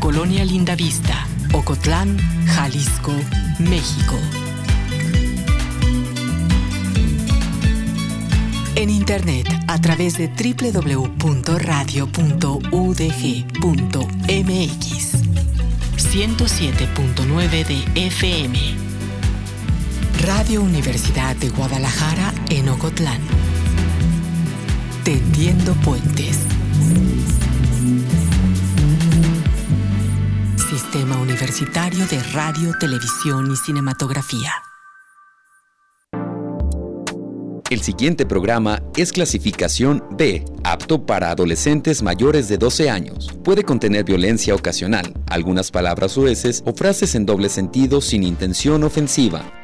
Colonia Lindavista, Ocotlán, Jalisco, México. En internet a través de www.radio.udg.mx 107.9 de FM. Radio Universidad de Guadalajara en Ocotlán. Tendiendo puentes. Universitario de Radio, Televisión y Cinematografía. El siguiente programa es clasificación B, apto para adolescentes mayores de 12 años. Puede contener violencia ocasional, algunas palabras sueces o frases en doble sentido sin intención ofensiva.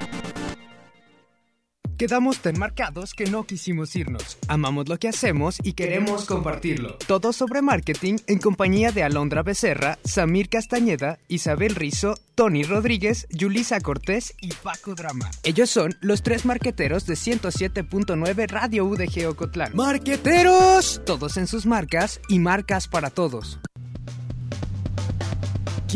Quedamos tan marcados que no quisimos irnos. Amamos lo que hacemos y queremos compartirlo. Todo sobre marketing en compañía de Alondra Becerra, Samir Castañeda, Isabel Rizo, Tony Rodríguez, Yulisa Cortés y Paco Drama. Ellos son los tres marqueteros de 107.9 Radio UDG Ocotlán. ¡Marqueteros! Todos en sus marcas y marcas para todos.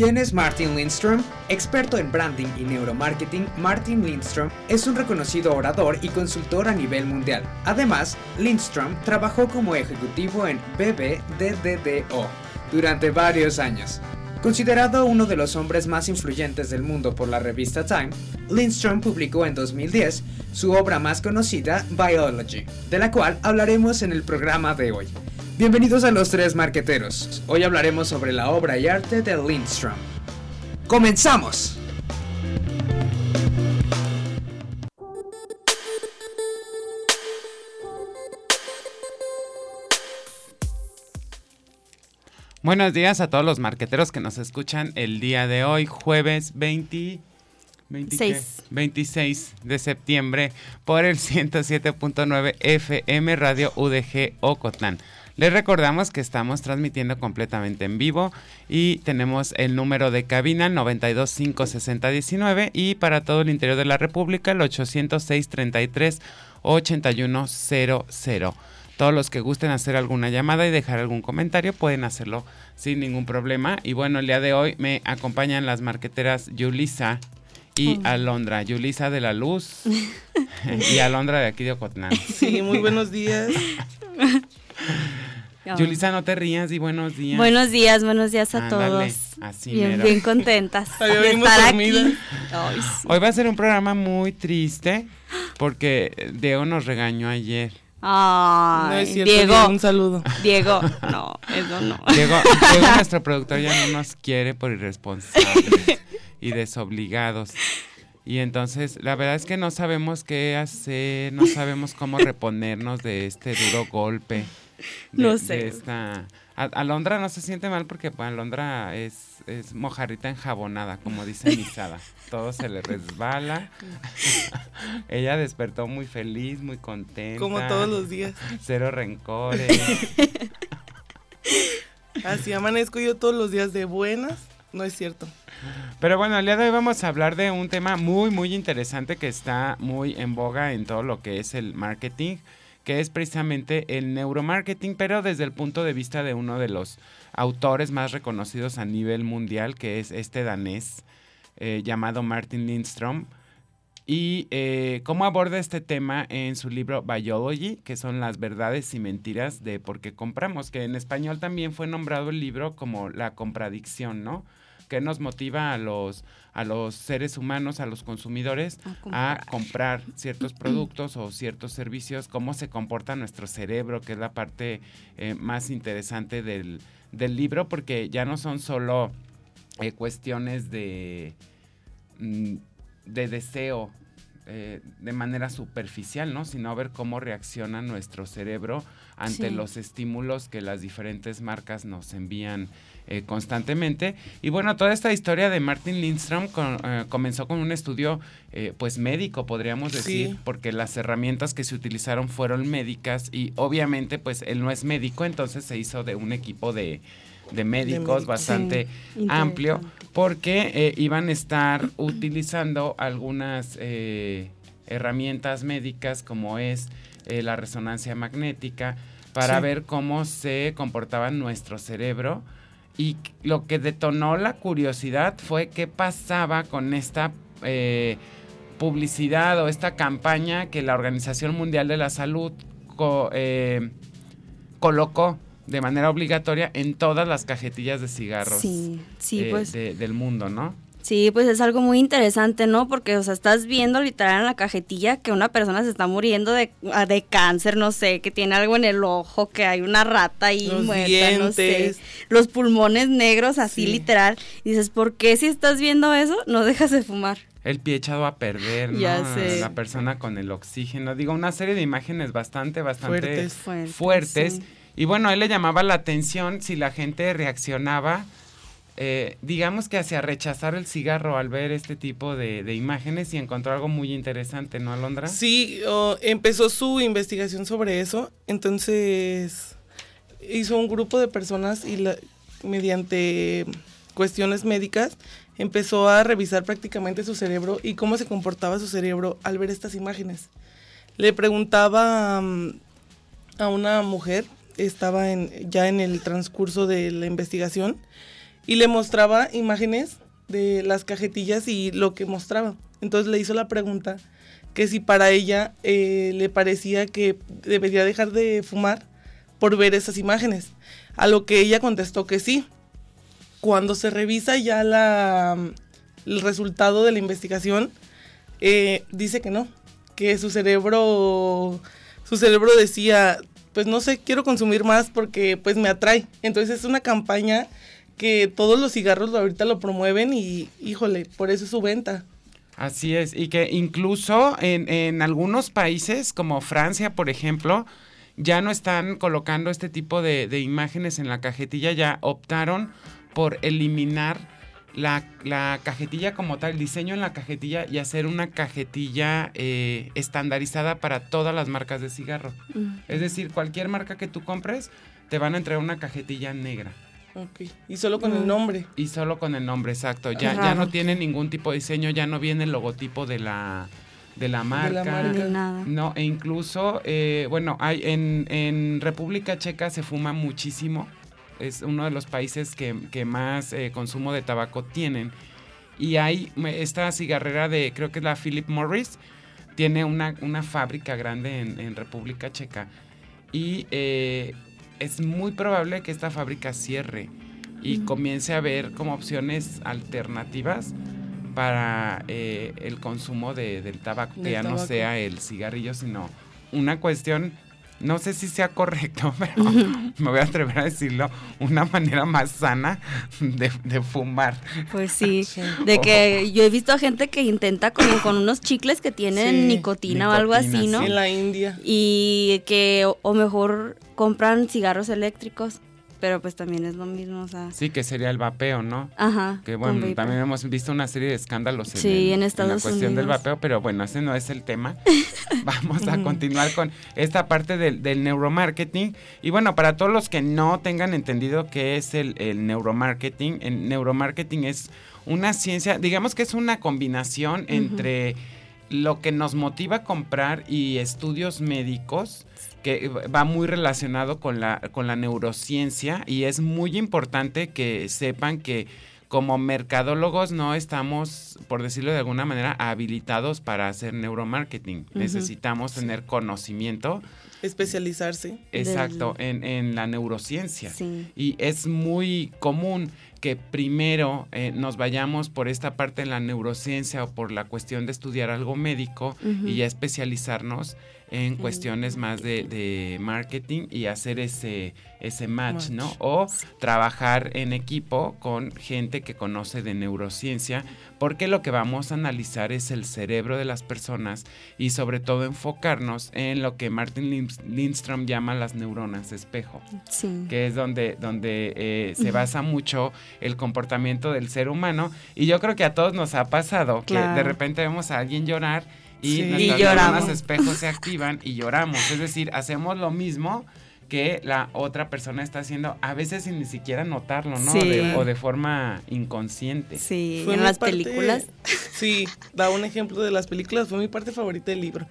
¿Quién es Martin Lindstrom? Experto en branding y neuromarketing, Martin Lindstrom es un reconocido orador y consultor a nivel mundial. Además, Lindstrom trabajó como ejecutivo en BBDDO durante varios años. Considerado uno de los hombres más influyentes del mundo por la revista Time, Lindstrom publicó en 2010 su obra más conocida, Biology, de la cual hablaremos en el programa de hoy. Bienvenidos a los tres marqueteros. Hoy hablaremos sobre la obra y arte de Lindstrom. ¡Comenzamos! Buenos días a todos los marqueteros que nos escuchan el día de hoy, jueves 20, 26. 26 de septiembre, por el 107.9 FM Radio UDG Ocotlán. Les recordamos que estamos transmitiendo completamente en vivo y tenemos el número de cabina 9256019 y para todo el interior de la República el 806 33 8100. Todos los que gusten hacer alguna llamada y dejar algún comentario pueden hacerlo sin ningún problema. Y bueno, el día de hoy me acompañan las marqueteras Yulisa y Alondra. Yulisa de la Luz y Alondra de aquí de Ocotlán. Sí, muy buenos días. Yulisa, no te rías y buenos días. Buenos días, buenos días a Ándale, todos. así bien, mero. bien contentas de estar dormidas. aquí. Ay, sí. Hoy va a ser un programa muy triste porque Diego nos regañó ayer. Ay, no es cierto, Diego, Diego, un saludo. Diego, no, eso no. Diego, Diego, nuestro productor, ya no nos quiere por irresponsables y desobligados. Y entonces, la verdad es que no sabemos qué hacer, no sabemos cómo reponernos de este duro golpe. de- No sé. de esta... Alondra no se siente mal porque pues, Alondra es, es mojarrita enjabonada, como dice Misada. Todo se le resbala. Ella despertó muy feliz, muy contenta. Como todos los días. Cero rencores. Así amanezco yo todos los días de buenas. No es cierto. Pero bueno, el día de hoy vamos a hablar de un tema muy, muy interesante que está muy en boga en todo lo que es el marketing, que es precisamente el neuromarketing, pero desde el punto de vista de uno de los autores más reconocidos a nivel mundial, que es este danés eh, llamado Martin Lindstrom. Y eh, cómo aborda este tema en su libro Biology, que son las verdades y mentiras de por qué compramos, que en español también fue nombrado el libro como la compradicción, ¿no? Que nos motiva a los, a los seres humanos, a los consumidores, A a comprar. ciertos productos o ciertos servicios, cómo se comporta nuestro cerebro, que es la parte eh, más interesante del, del libro, porque ya no son solo eh, cuestiones de, mm, de deseo eh, de manera superficial, ¿no? Sino ver cómo reacciona nuestro cerebro ante Sí. los estímulos que las diferentes marcas nos envían eh, constantemente. Y bueno, toda esta historia de Martin Lindstrom con- eh, comenzó con un estudio eh, pues médico, podríamos decir, Sí. porque las herramientas que se utilizaron fueron médicas y obviamente pues él no es médico, entonces se hizo de un equipo de, de médicos bastante Sí, amplio porque eh, iban a estar utilizando algunas eh, herramientas médicas como es eh, la resonancia magnética para Sí. ver cómo se comportaba nuestro cerebro Y lo que detonó la curiosidad fue qué pasaba con esta eh, publicidad o esta campaña que la Organización Mundial de la Salud co- eh, colocó de manera obligatoria en todas las cajetillas de cigarros Sí, sí, eh, pues. de- del mundo, ¿no? Sí, pues es algo muy interesante, ¿no? Porque, o sea, estás viendo literal en la cajetilla que una persona se está muriendo de, ah, de cáncer, no sé, que tiene algo en el ojo, que hay una rata ahí Los muerta, no sé. Los pulmones negros, así Sí. literal. Y dices, ¿por qué si estás viendo eso no dejas de fumar? El pie echado a perder, ¿no? Ya sé. La persona con el oxígeno. Digo, una serie de imágenes bastante, bastante Fuertes. Fuertes, fuertes. sí. Y bueno, a él le llamaba la atención si la gente reaccionaba, eh, digamos que hacia rechazar el cigarro al ver este tipo de, imágenes y encontró algo muy interesante, ¿no, Alondra? Sí, empezó su investigación sobre eso, entonces hizo un grupo de personas y la- mediante cuestiones médicas empezó a revisar prácticamente su cerebro y cómo se comportaba su cerebro al ver estas imágenes. Le preguntaba mm, a una mujer, estaba en, ya en el transcurso de la investigación, y le mostraba imágenes de las cajetillas y lo que mostraba. Entonces le hizo la pregunta que si para ella eh, le parecía que debería dejar de fumar por ver esas imágenes. A lo que ella contestó que sí. Cuando se revisa ya la, el resultado de la investigación, eh, dice que no, que su cerebro, su cerebro decía, pues no sé, quiero consumir más porque pues me atrae. Entonces es una campaña que todos los cigarros ahorita lo promueven y híjole, por eso es su venta. Así es, y que incluso en, en algunos países como Francia, por ejemplo, ya no están colocando este tipo de, de imágenes en la cajetilla, ya optaron por eliminar la, la cajetilla como tal, el diseño en la cajetilla y hacer una cajetilla eh, estandarizada para todas las marcas de cigarro. Mm. Es decir, cualquier marca que tú compres, te van a entregar una cajetilla negra. Ok, y solo con el Mm. nombre. Y solo con el nombre, exacto. Ya, ya no tiene ningún tipo de diseño, ya no viene el logotipo de la, de la marca. marca. Ni nada. No, e incluso, eh, bueno, hay en, en República Checa se fuma muchísimo. Es uno de los países que, que más eh, consumo de tabaco tienen. Y hay esta cigarrera de, creo que es la Philip Morris, tiene una, una fábrica grande en, en República Checa. Y eh, es muy probable que esta fábrica cierre y comience a ver como opciones alternativas para eh, el consumo de- del tabaco, que ya no sea el cigarrillo, sino una cuestión, no sé si sea correcto, pero me voy a atrever a decirlo, una manera más sana de, de fumar. Pues sí, de que yo he visto a gente que intenta como con unos chicles que tienen Sí, nicotina, o algo así, ¿no? sí. En la India. Y que o mejor compran cigarros eléctricos, pero pues también es lo mismo, o sea, Sí, que sería el vapeo, ¿no? ajá. Que bueno, también hemos visto una serie de escándalos en, Sí, el- en la cuestión del vapeo, pero bueno, ese no es el tema. Vamos a continuar con esta parte del, del neuromarketing. Y bueno, para todos los que no tengan entendido qué es el, el neuromarketing, el neuromarketing es una ciencia, digamos que es una combinación entre lo que nos motiva a comprar y estudios médicos que va muy relacionado con la, con la neurociencia y es muy importante que sepan que como mercadólogos no estamos, por decirlo de alguna manera, habilitados para hacer neuromarketing. Necesitamos tener conocimiento Especializarse. exacto en, en la neurociencia. Sí. Y es muy común que primero eh, nos vayamos por esta parte de la neurociencia o por la cuestión de estudiar algo médico y ya especializarnos en cuestiones más de, de marketing y hacer ese, ese match, Match. ¿no? O trabajar en equipo con gente que conoce de neurociencia, porque lo que vamos a analizar es el cerebro de las personas y sobre todo enfocarnos en lo que Martin Lin- Lindstrom llama las neuronas espejo Sí. que es donde, donde eh, se basa mucho el comportamiento del ser humano. Y yo creo que a todos nos ha pasado que de repente vemos a alguien llorar y Sí. nuestras Y lloramos. neuronas espejos se activan y lloramos. Es decir, hacemos lo mismo que la otra persona está haciendo, a veces sin ni siquiera notarlo, ¿no? Sí. De- o de forma inconsciente. Sí, Fue en las parte- películas. Sí, da un ejemplo de las películas. Fue mi parte favorita del libro.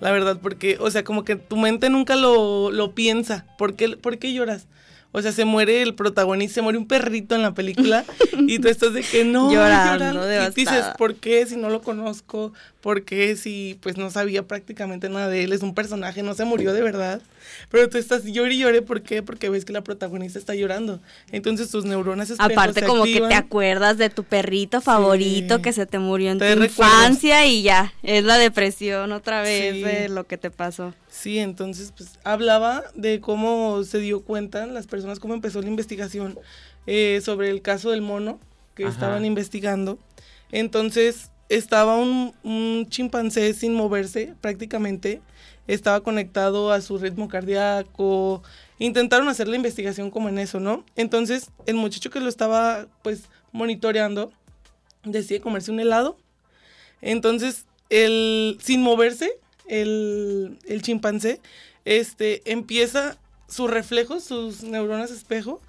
La verdad, porque, o sea, como que tu mente nunca lo, lo piensa. ¿Por qué, por qué lloras? O sea, se muere el protagonista, se muere un perrito en la película y tú estás de que no, Llorando, Y dices. ¿por qué si no lo conozco? ¿Por qué si pues no sabía prácticamente nada de él? Es un personaje, no se murió de verdad. Pero tú estás llore y llore, ¿por qué? Porque ves que la protagonista está llorando. Entonces tus neuronas Aparte se como que te acuerdas de tu perrito favorito Sí. que se te murió en Te tu recuerdas. infancia y ya, es la depresión otra vez Sí. de lo que te pasó. Sí, entonces pues hablaba de cómo se dio cuenta las personas, cómo empezó la investigación eh, sobre el caso del mono que Ajá. estaban investigando. Entonces estaba un, chimpancé sin moverse prácticamente, estaba conectado a su ritmo cardíaco. Intentaron hacer la investigación como en eso, ¿no? Entonces el muchacho que lo estaba pues monitoreando decide comerse un helado. Entonces, el, sin moverse, el, el chimpancé este, empieza, sus reflejos, sus neuronas espejo,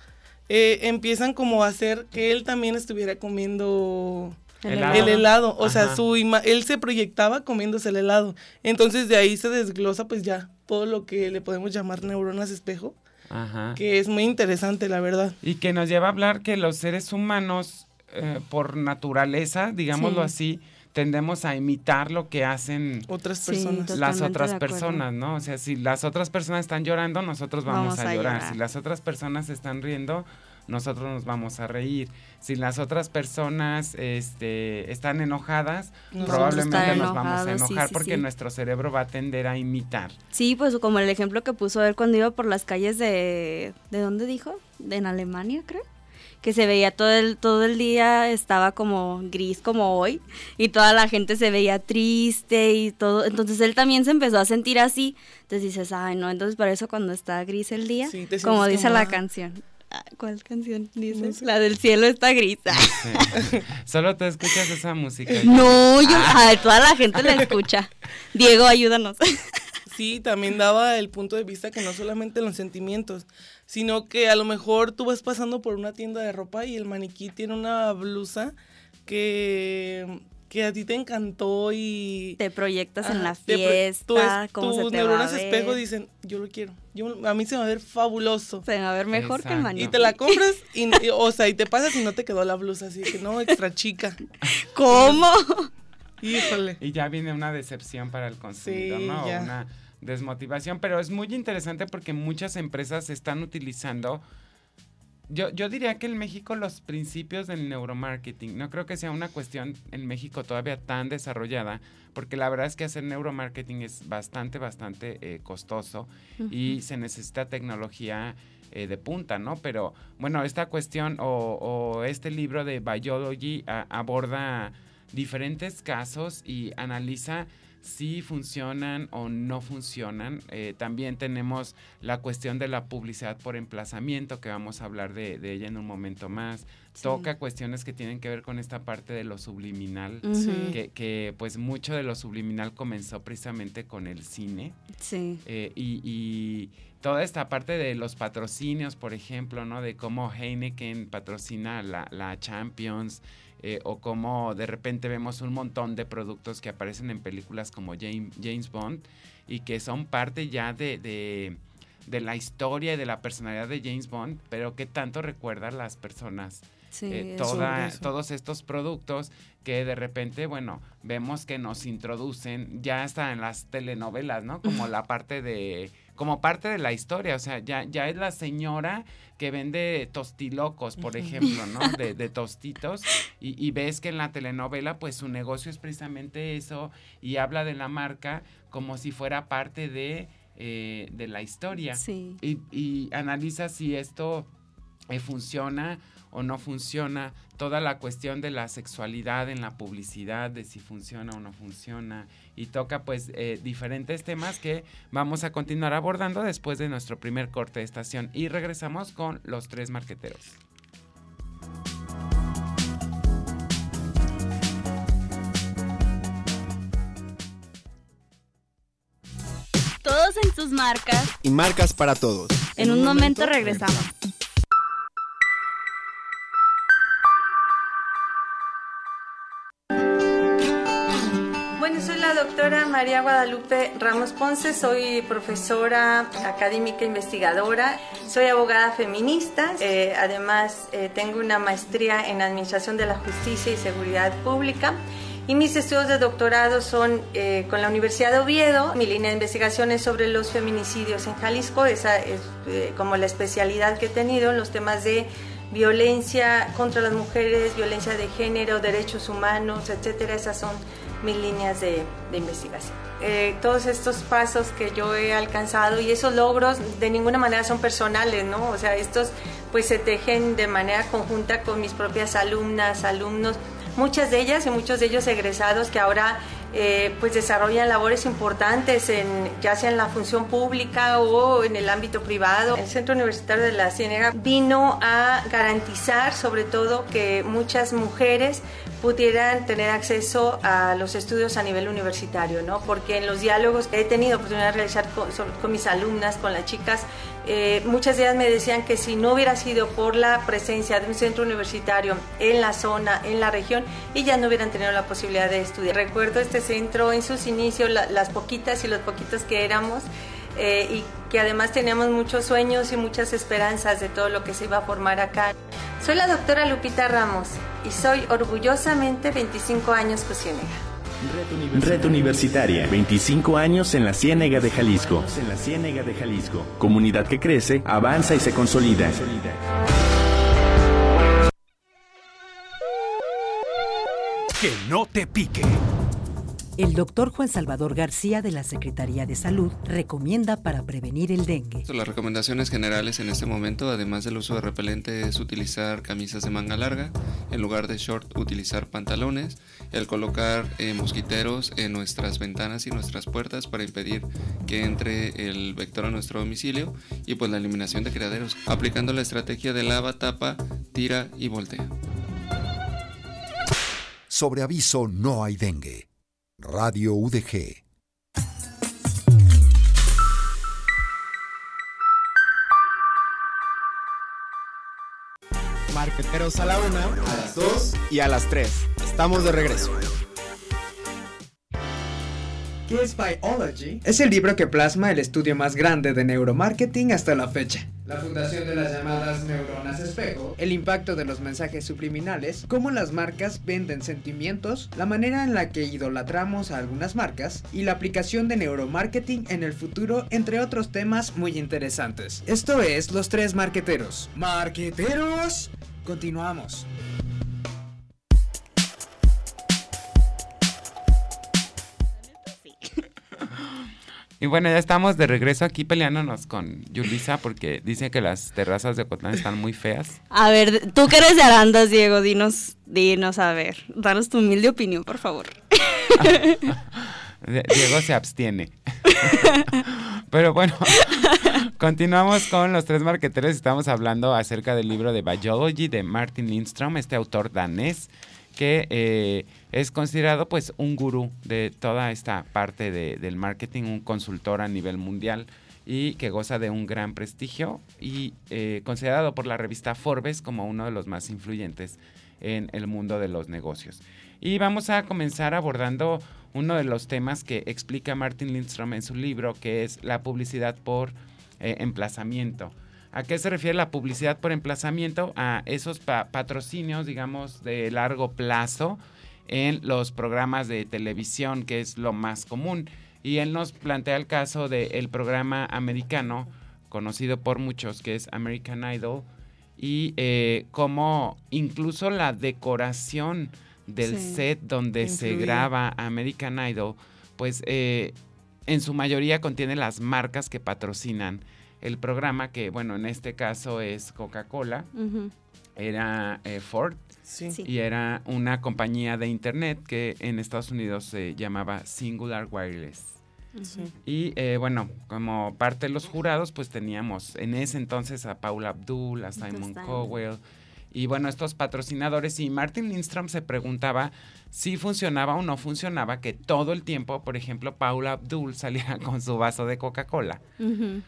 eh, empiezan como a hacer que él también estuviera comiendo El Helado. el helado. O sea, Ajá. su ima- él se proyectaba comiéndose el helado. Entonces, de ahí se desglosa, pues ya, todo lo que le podemos llamar neuronas espejo, Ajá. que es muy interesante, la verdad. Y que nos lleva a hablar que los seres humanos, eh, por naturaleza, digámoslo Sí. así, tendemos a imitar lo que hacen Otras Sí, personas. total. las otras personas, ¿no? O sea, si las otras personas están llorando, nosotros vamos, Vamos a, a llorar. llorar. Si las otras personas están riendo, nosotros nos vamos a reír. Si las otras personas este, están enojadas, Nosotros probablemente nos vamos a enojar sí, porque sí. nuestro cerebro va a tender a imitar. Sí, pues como el ejemplo que puso él cuando iba por las calles de... ¿De dónde dijo? De en Alemania, creo. Que se veía todo el, todo el día, estaba como gris como hoy, y toda la gente se veía triste y todo. Entonces él también se empezó a sentir así. Entonces dices, ay, no, entonces por eso cuando está gris el día, Sí, te como dice la como, canción. Ah, ¿Cuál canción dice? No sé. La del cielo está gris. Sí. Solo te escuchas esa música. No, yo, a toda la gente la escucha. Diego, ayúdanos. Sí, también daba el punto de vista que no solamente los sentimientos, sino que a lo mejor tú vas pasando por una tienda de ropa y el maniquí tiene una blusa que, que a ti te encantó y... Te proyectas en la fiesta, tú es- cómo se tus te va a neuronas ver. espejo dicen, yo lo quiero, yo, a mí se me va a ver fabuloso. Se va a ver mejor que el maniquí. Y te la compras, y, y- o sea, y te pasas y no te quedó la blusa, así que no, extra chica. ¿Cómo? Híjole. Y ya viene una decepción para el consumidor, Sí, ¿no? Ya. Una desmotivación, pero es muy interesante porque muchas empresas están utilizando, yo, yo diría que en México los principios del neuromarketing, no creo que sea una cuestión en México todavía tan desarrollada, porque la verdad es que hacer neuromarketing es bastante, bastante eh, costoso y se necesita tecnología eh, de punta, ¿no? Pero bueno, esta cuestión o, o este libro de Biology a- aborda diferentes casos y analiza si funcionan o no funcionan. Eh, también tenemos la cuestión de la publicidad por emplazamiento, que vamos a hablar de, de ella en un momento más. Toca cuestiones que tienen que ver con esta parte de lo subliminal. Sí. que, que, pues mucho de lo subliminal comenzó precisamente con el cine. Sí. Eh, y, y toda esta parte de los patrocinios, por ejemplo, ¿no? De cómo Heineken patrocina la, la Champions, eh, o cómo de repente vemos un montón de productos que aparecen en películas como James, James Bond y que son parte ya de, de, de la historia y de la personalidad de James Bond, pero que tanto recuerdan las personas Sí, eh, toda- eso. todos estos productos que de repente, bueno, vemos que nos introducen ya hasta en las telenovelas, ¿no? Como la parte de, como parte de la historia, o sea, ya, ya es la señora que vende tostilocos, por ejemplo, ¿no? De, de tostitos, y, y ves que en la telenovela, pues su negocio es precisamente eso, y habla de la marca como si fuera parte de, eh, de la historia Sí. y, y analiza si esto eh, funciona o no funciona, toda la cuestión de la sexualidad en la publicidad, de si funciona o no funciona, y toca pues eh, diferentes temas que vamos a continuar abordando después de nuestro primer corte de estación y regresamos con los tres marqueteros. Todos en sus marcas. y marcas para todos. En un momento regresamos. Doctora María Guadalupe Ramos Ponce, soy profesora académica investigadora, soy abogada feminista, eh, además eh, tengo una maestría en Administración de la Justicia y Seguridad Pública. Y mis estudios de doctorado son eh, con la Universidad de Oviedo. Mi línea de investigación es sobre los feminicidios en Jalisco. Esa es como la especialidad que he tenido en los temas de violencia contra las mujeres, violencia de género, derechos humanos, etcétera. Esas son mis líneas de, investigación. Eh, todos estos pasos que yo he alcanzado y esos logros de ninguna manera son personales, ¿no? O sea, estos pues se tejen de manera conjunta con mis propias alumnas, alumnos, muchas de ellas y muchos de ellos egresados que ahora eh, pues desarrollan labores importantes en, ya sea en la función pública o en el ámbito privado. El Centro Universitario de la Ciénega vino a garantizar sobre todo que muchas mujeres pudieran tener acceso a los estudios a nivel universitario, ¿no? Porque en los diálogos que he tenido oportunidad de realizar con, mis alumnas, con las chicas, eh, muchas de ellas me decían que si no hubiera sido por la presencia de un centro universitario en la zona, en la región, ellas no hubieran tenido la posibilidad de estudiar. Recuerdo este centro en sus inicios, las poquitas y los poquitos que éramos, eh, y que además teníamos muchos sueños y muchas esperanzas de todo lo que se iba a formar acá. Soy la doctora Lupita Ramos y soy orgullosamente 25 años Ciénega. Red Universitaria, 25 años en la Ciénega de Jalisco. En la Ciénega de Jalisco. Comunidad que crece, avanza y se consolida. Que no te pique. El doctor Juan Salvador García de la Secretaría de Salud recomienda para prevenir el dengue. Las recomendaciones generales en este momento, además del uso de repelente, es utilizar camisas de manga larga, en lugar de short utilizar pantalones, el colocar eh, mosquiteros en nuestras ventanas y nuestras puertas para impedir que entre el vector a nuestro domicilio y pues la eliminación de criaderos, aplicando la estrategia de lava, tapa, tira y voltea. Sobre aviso no hay dengue. Radio UDG. Marqueteros a la una, a las dos y a las tres. Estamos de regreso. ¿Qué es Biology? Es el libro que plasma el estudio más grande de neuromarketing hasta la fecha. La fundación de las llamadas neuronas espejo, el impacto de los mensajes subliminales, cómo las marcas venden sentimientos, la manera en la que idolatramos a algunas marcas y la aplicación de neuromarketing en el futuro, entre otros temas muy interesantes. Esto es Los Tres Marqueteros. ¡Marqueteros! Continuamos. Y bueno, ya estamos de regreso aquí peleándonos con Yulisa porque dice que las terrazas de Ocotlán están muy feas. A ver, tú que eres de Arandas, Diego, dinos, dinos, a ver, danos tu humilde opinión, por favor. Diego se abstiene. Pero bueno, continuamos con los tres marqueteros. Estamos hablando acerca del libro de Biology de Martin Lindstrom, este autor danés que eh, es considerado pues un gurú de toda esta parte del marketing, un consultor a nivel mundial y que goza de un gran prestigio y eh, considerado por la revista Forbes como uno de los más influyentes en el mundo de los negocios. Y vamos a comenzar abordando uno de los temas que explica Martin Lindstrom en su libro, que es la publicidad por eh, emplazamiento. ¿A qué se refiere la publicidad por emplazamiento? A esos patrocinios, digamos, de largo plazo en los programas de televisión, que es lo más común. Y él nos plantea el caso del programa americano, conocido por muchos, que es American Idol, y eh, cómo incluso la decoración del set donde se graba American Idol, pues eh, en su mayoría contiene las marcas que patrocinan el programa, que bueno, en este caso es Coca-Cola, era eh, Ford y era una compañía de internet que en Estados Unidos se llamaba Singular Wireless. Y eh, bueno, como parte de los jurados, pues teníamos en ese entonces a Paula Abdul, a Simon Cowell, y bueno, estos patrocinadores, y Martin Lindstrom se preguntaba si funcionaba o no funcionaba que todo el tiempo, por ejemplo, Paula Abdul salía con su vaso de Coca-Cola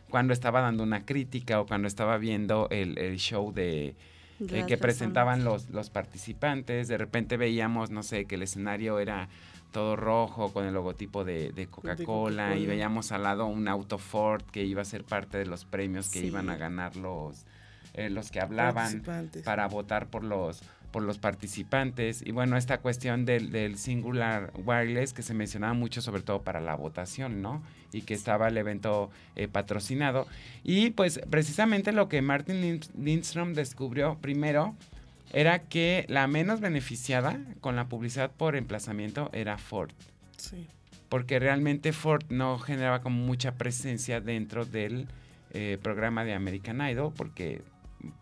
cuando estaba dando una crítica o cuando estaba viendo el, show de... Eh, que presentaban los, los participantes, de repente veíamos, no sé, que el escenario era todo rojo con el logotipo de, de Coca-Cola y veíamos al lado un auto Ford que iba a ser parte de los premios que Sí. iban a ganar los, eh, los que hablaban para votar por los por los participantes. Y bueno esta cuestión del, del singular wireless que se mencionaba mucho sobre todo para la votación no y que estaba el evento eh, patrocinado. Y pues precisamente lo que Martin Lind- Lindstrom descubrió primero era que la menos beneficiada con la publicidad por emplazamiento era Ford. Sí. porque realmente Ford no generaba como mucha presencia dentro del eh, programa de American Idol porque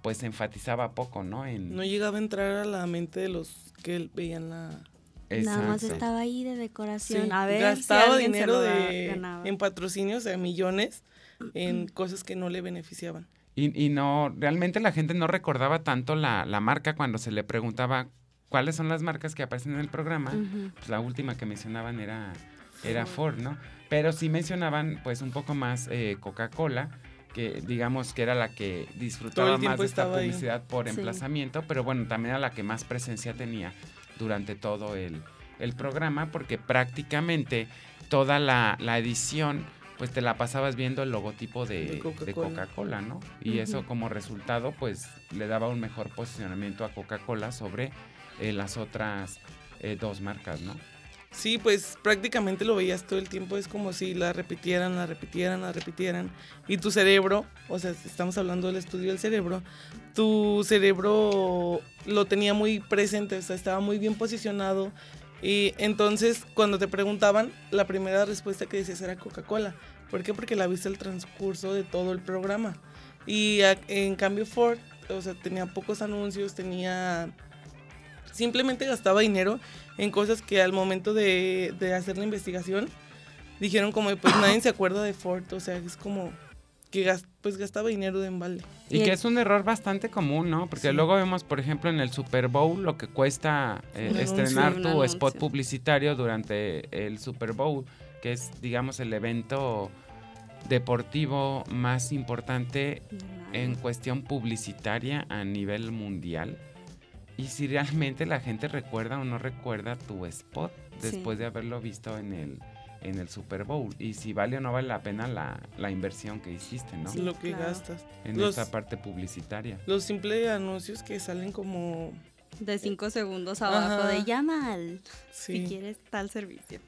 pues se enfatizaba poco, ¿no? En, No llegaba a entrar a la mente de los que veían la... Nada más estaba ahí de decoración. Sí, a ver gastaba si alguien se dinero de, en patrocinios, o sea, millones, en cosas que no le beneficiaban. Y, y no, realmente la gente no recordaba tanto la, la marca cuando se le preguntaba cuáles son las marcas que aparecen en el programa. Pues la última que mencionaban era, era Ford, ¿no? Pero sí mencionaban pues un poco más eh, Coca-Cola, que digamos que era la que disfrutaba más de esta ahí. publicidad por Sí. emplazamiento, pero bueno, también era la que más presencia tenía durante todo el, el programa, porque prácticamente toda la, la edición pues te la pasabas viendo el logotipo de, De de Coca-Cola. Coca-Cola, ¿no? Y eso como resultado pues le daba un mejor posicionamiento a Coca-Cola sobre eh, las otras eh, dos marcas, ¿no? Sí, pues prácticamente lo veías todo el tiempo, es como si la repitieran, la repitieran, la repitieran. Y tu cerebro, o sea, estamos hablando del estudio del cerebro, tu cerebro lo tenía muy presente, o sea, estaba muy bien posicionado. Y entonces cuando te preguntaban, la primera respuesta que decías era Coca-Cola. ¿Por qué? Porque la viste el transcurso de todo el programa. Y en cambio Ford, o sea, tenía pocos anuncios, tenía simplemente gastaba dinero en cosas que al momento de, de hacer la investigación dijeron como pues nadie se acuerda de Ford, o sea, es como que gas- pues gastaba dinero de embalde. Y que es un error bastante común, ¿no? Porque Sí. luego vemos, por ejemplo, en el Super Bowl lo que cuesta eh, anuncio. estrenar tu spot publicitario durante el Super Bowl, que es, digamos, el evento deportivo más importante en cuestión publicitaria a nivel mundial. Y si realmente la gente recuerda o no recuerda tu spot Sí. después de haberlo visto en el, en el Super Bowl. Y si vale o no vale la pena la, la inversión que hiciste, ¿no? Sí, lo que claro. gastas. En Los, esta parte publicitaria. los simples anuncios que salen como De cinco segundos abajo Ajá. de llama al sí, si quieres tal servicio.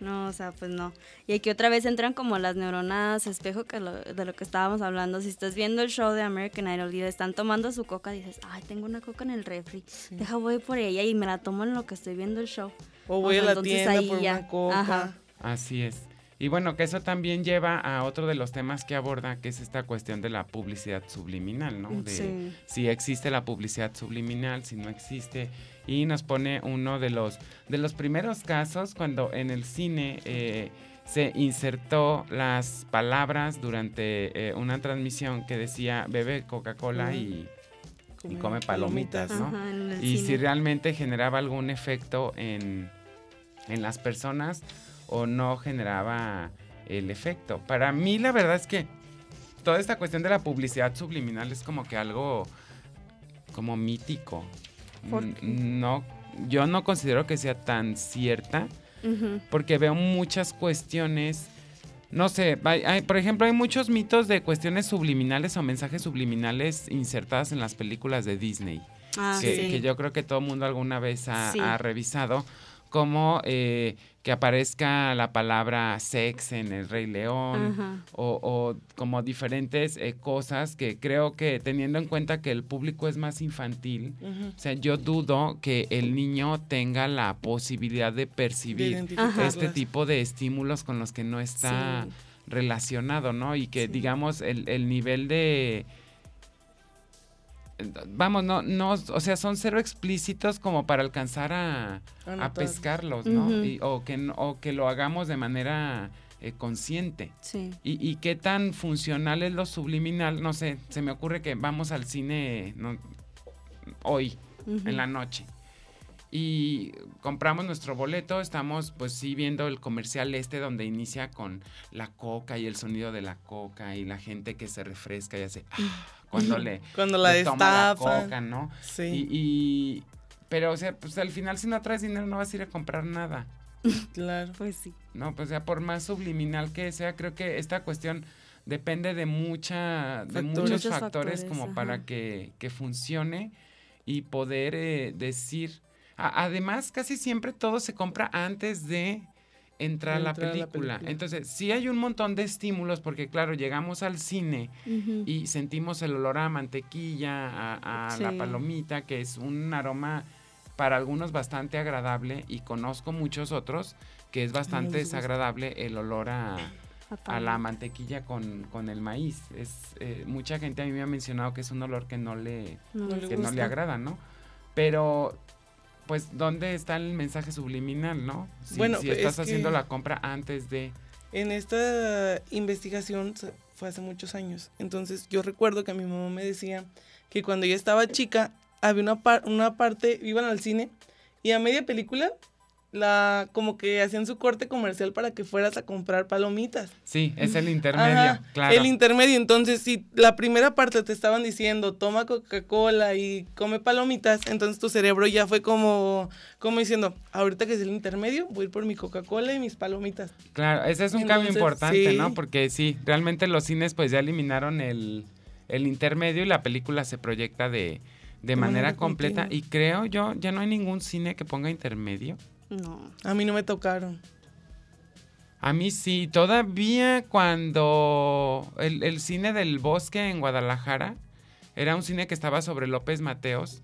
No, o sea, pues no. Y aquí otra vez entran como las neuronas espejo que lo- de lo que estábamos hablando. Si estás viendo el show de American Idol y están tomando su coca, dices, ay, tengo una coca en el refri. Deja, voy por ella y me la tomo en lo que estoy viendo el show. o voy O sea, a la tienda ahí por ya. una coca. Ajá. Así es. Y bueno, que eso también lleva a otro de los temas que aborda, que es esta cuestión de la publicidad subliminal, ¿no? De Sí. si existe la publicidad subliminal, si no existe. Y nos pone uno de los, de los primeros casos cuando en el cine eh, se insertó las palabras durante eh, una transmisión que decía bebe Coca-Cola y, y come palomitas, ¿no? Ajá, y cine. si realmente generaba algún efecto en, en las personas o no generaba el efecto. Para mí la verdad es que toda esta cuestión de la publicidad subliminal es como que algo como mítico. ¿Por N- qué? No, yo no considero que sea tan cierta porque veo muchas cuestiones. No sé, hay- hay- por ejemplo, hay muchos mitos de cuestiones subliminales o mensajes subliminales insertadas en las películas de Disney Ah, que, sí. que yo creo que todo el mundo alguna vez ha, Sí. ha revisado, como eh, que aparezca la palabra sex en el Rey León o, o como diferentes eh, cosas que creo que teniendo en cuenta que el público es más infantil, o sea, yo dudo que el niño tenga la posibilidad de percibir este tipo de estímulos con los que no está Sí. relacionado, ¿no? Y que Sí. digamos el, el nivel de vamos, no, no, o sea, son cero explícitos como para alcanzar a, a pescarlos, ¿no? Y- o, que, o que lo hagamos de manera eh, consciente. Sí. Y, y qué tan funcional es lo subliminal, no sé, se me ocurre que vamos al cine no, hoy, Ujú. en la noche. Y compramos nuestro boleto, estamos pues sí viendo el comercial este donde inicia con la coca y el sonido de la coca y la gente que se refresca y hace ah, cuando le, Cuando la le toma la coca, ¿no? Sí. Y, y- pero o sea, pues al final si no traes dinero no vas a ir a comprar nada. Claro. Pues sí. No, pues ya por más subliminal que sea, creo que esta cuestión depende de mucha, de Factores. muchos Muchos factores, factores, como ajá. para que, que funcione y poder eh, decir. A- además, casi siempre todo se compra antes de entrar a la, película. Entonces, sí hay un montón de estímulos, porque claro, llegamos al cine y sentimos el olor a mantequilla, a, a la palomita, que es un aroma para algunos bastante agradable y conozco muchos otros que es bastante desagradable el olor a, a la mantequilla con, con el maíz. Es eh, mucha gente a mí me ha mencionado que es un olor que no le, No que no le gusta. agrada, ¿no? Pero pues ¿dónde está el mensaje subliminal, no? Si, Bueno, si estás es haciendo la compra antes de En esta investigación fue hace muchos años. Entonces yo recuerdo que mi mamá me decía que cuando ella estaba chica había una, par- una parte, iban al cine y a media película la como que hacían su corte comercial para que fueras a comprar palomitas. Sí, es el intermedio, Ajá, claro. El intermedio, entonces si la primera parte te estaban diciendo toma Coca-Cola y come palomitas, entonces tu cerebro ya fue como, como diciendo, ahorita que es el intermedio, voy a ir por mi Coca-Cola y mis palomitas. Claro, ese es un cambio importante, sí. ¿no? Porque sí, realmente los cines pues ya eliminaron el, el intermedio y la película se proyecta de, de De manera, manera completa. continua. Y creo yo, ya no hay ningún cine que ponga intermedio. No. A mí no me tocaron. A mí sí, todavía cuando el, el cine del bosque en Guadalajara era un cine que estaba sobre López Mateos,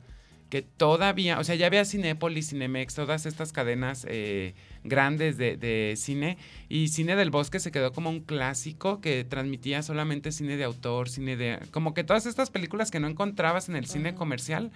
que todavía, o sea, ya había Cinépolis, Cinemex, todas estas cadenas eh, grandes de, de cine, y Cine del Bosque se quedó como un clásico que transmitía solamente cine de autor, cine de... como que todas estas películas que no encontrabas en el cine comercial,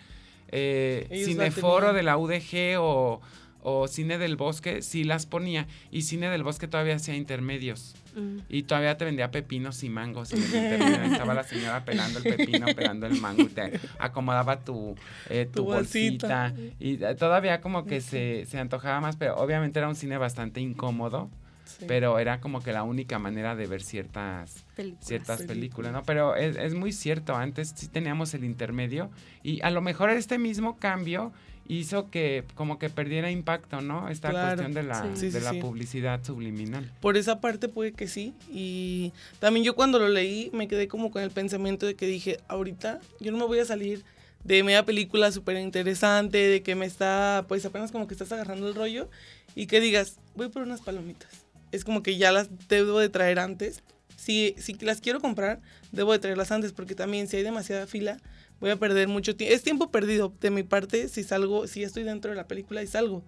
eh, Cineforo de la UDG o, o Cine del Bosque sí las ponía, y Cine del Bosque todavía hacía intermedios. Mm. Y todavía te vendía pepinos y mangos. En el intermedio. Ahí estaba la señora pelando el pepino, pelando el mango. Y te acomodaba tu, eh, tu, Tu bolsita. bolsita. Y eh, todavía como que se, se antojaba más, pero obviamente era un cine bastante incómodo. Sí. Pero era como que la única manera de ver ciertas, Películas. ciertas películas, Películas. ¿no? Pero es, es muy cierto, antes sí teníamos el intermedio y a lo mejor este mismo cambio hizo que como que perdiera impacto, ¿no? Esta Claro. cuestión de la, Sí. De sí, la sí. publicidad subliminal. Por esa parte puede que sí. Y también yo cuando lo leí me quedé como con el pensamiento de que dije, ahorita yo no me voy a salir de media película súper interesante, de que me está, pues apenas como que estás agarrando el rollo y que digas, voy por unas palomitas. Es como que ya las debo de traer antes. Si, si las quiero comprar, debo de traerlas antes porque también si hay demasiada fila, voy a perder mucho tiempo. Es tiempo perdido de mi parte si salgo, si estoy dentro de la película y salgo.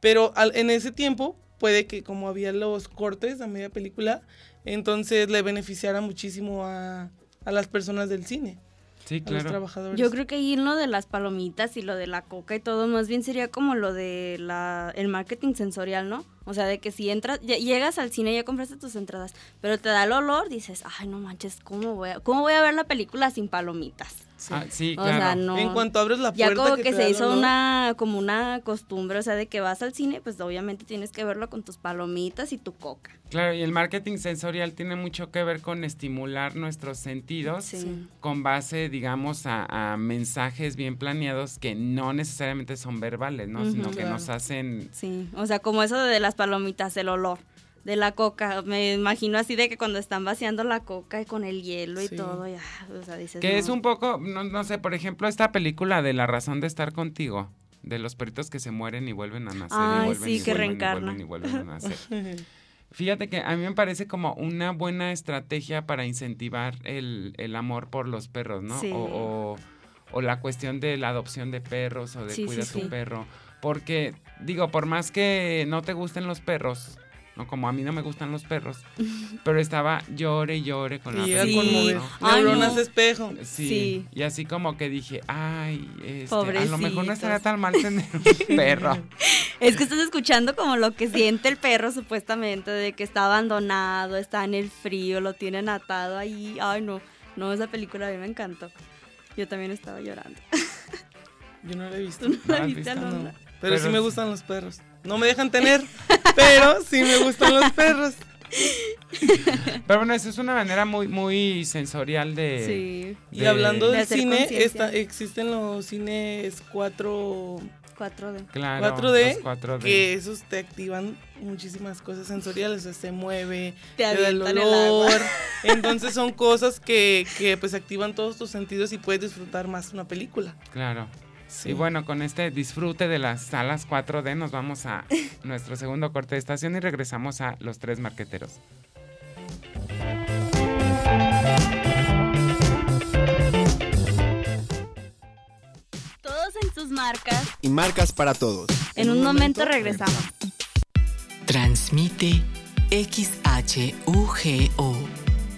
Pero al- en ese tiempo puede que como había los cortes a media película, entonces le beneficiara muchísimo a, a las personas del cine, Sí, a los claro. trabajadores. Yo creo que ahí lo de las palomitas y lo de la coca y todo, más bien sería como lo de la, el marketing sensorial, ¿no? O sea, de que si entras, ya- llegas al cine, ya compraste tus entradas, pero te da el olor, dices, ay, no manches, ¿cómo voy a, cómo voy a ver la película sin palomitas? Ah, sí, O claro. sea, no. En cuanto abres la ya puerta como que se hizo una como una costumbre, o sea, de que vas al cine, pues obviamente tienes que verlo con tus palomitas y tu coca. Claro, y el marketing sensorial tiene mucho que ver con estimular nuestros sentidos Sí. con base, digamos, a, a mensajes bien planeados que no necesariamente son verbales, ¿no? Sino que nos hacen... Sí, o sea, como eso de las palomitas, el olor de la coca. Me imagino así de que cuando están vaciando la coca y con el hielo y todo, ya, o sea, dices, Que no. es un poco, no, no sé, por ejemplo, esta película de La razón de estar contigo, de los perritos que se mueren y vuelven a nacer Ay, y vuelven sí, y que vuelven y reencarna. vuelven y vuelven a nacer. Fíjate que a mí me parece como una buena estrategia para incentivar el, el amor por los perros, ¿no? Sí. O, o- o la cuestión de la adopción de perros o de Sí, cuida tu perro. Porque, digo, por más que no te gusten los perros, ¿no? Como a mí no me gustan los perros, pero estaba llore y llore con la película, conmover. ¿no? Ay, Neuronas no. espejo. Sí, Sí. y así como que dije, ay, este, a lo mejor no estaría tan mal tener un perro. Es que estás escuchando como lo que siente el perro supuestamente, de que está abandonado, está en el frío, lo tienen atado ahí. Ay, no, no, esa película a mí me encantó. Yo también estaba llorando. Yo no la he visto. ¿No ¿No la viste, visto? Alondra? No. Pero, Pero sí me sí. gustan los perros. No me dejan tener, pero sí me gustan los perros. Pero bueno, eso es una manera muy, muy sensorial de... Sí. Y hablando De cine, está, existen los cines 4 4D. Claro, 4D, los 4D. que esos te activan muchísimas cosas sensoriales, o sea, se mueve, Te te da el olor. Entonces son cosas que, que pues activan todos tus sentidos y puedes disfrutar más una película. Claro. Sí. Y bueno, con este disfrute de las salas 4D nos vamos a nuestro segundo corte de estación y regresamos a los tres marqueteros. Todos en sus marcas. Y marcas para todos. En un momento regresamos. Transmite XHUGO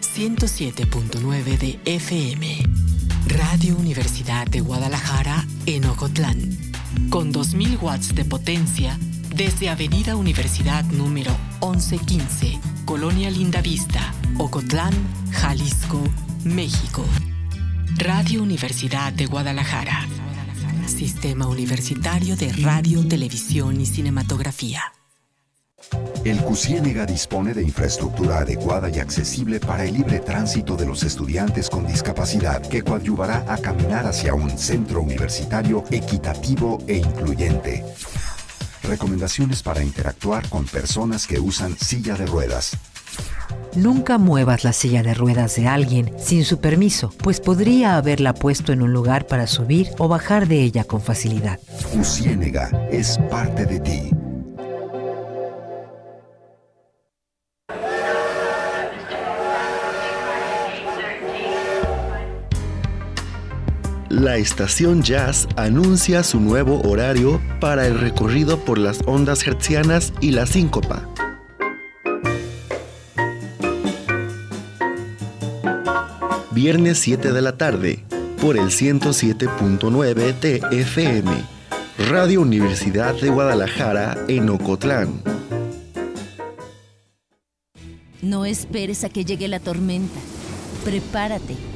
107.9 de FM. Radio Universidad de Guadalajara en Ocotlán. Con 2000 watts de potencia desde Avenida Universidad número 1115, Colonia Lindavista, Ocotlán, Jalisco, México. Radio Universidad de Guadalajara. Sistema Universitario de Radio, Televisión y Cinematografía. El CUCIENEGA dispone de infraestructura adecuada y accesible para el libre tránsito de los estudiantes con discapacidad que coadyuvará a caminar hacia un centro universitario equitativo e incluyente. Recomendaciones para interactuar con personas que usan silla de ruedas. Nunca muevas la silla de ruedas de alguien sin su permiso, pues podría haberla puesto en un lugar para subir o bajar de ella con facilidad. CUCIENEGA es parte de ti. La estación Jazz anuncia su nuevo horario para el recorrido por las ondas hertzianas y la síncopa. Viernes 7 de la tarde, por el 107.9 TFM, Radio Universidad de Guadalajara en Ocotlán. No esperes a que llegue la tormenta. Prepárate.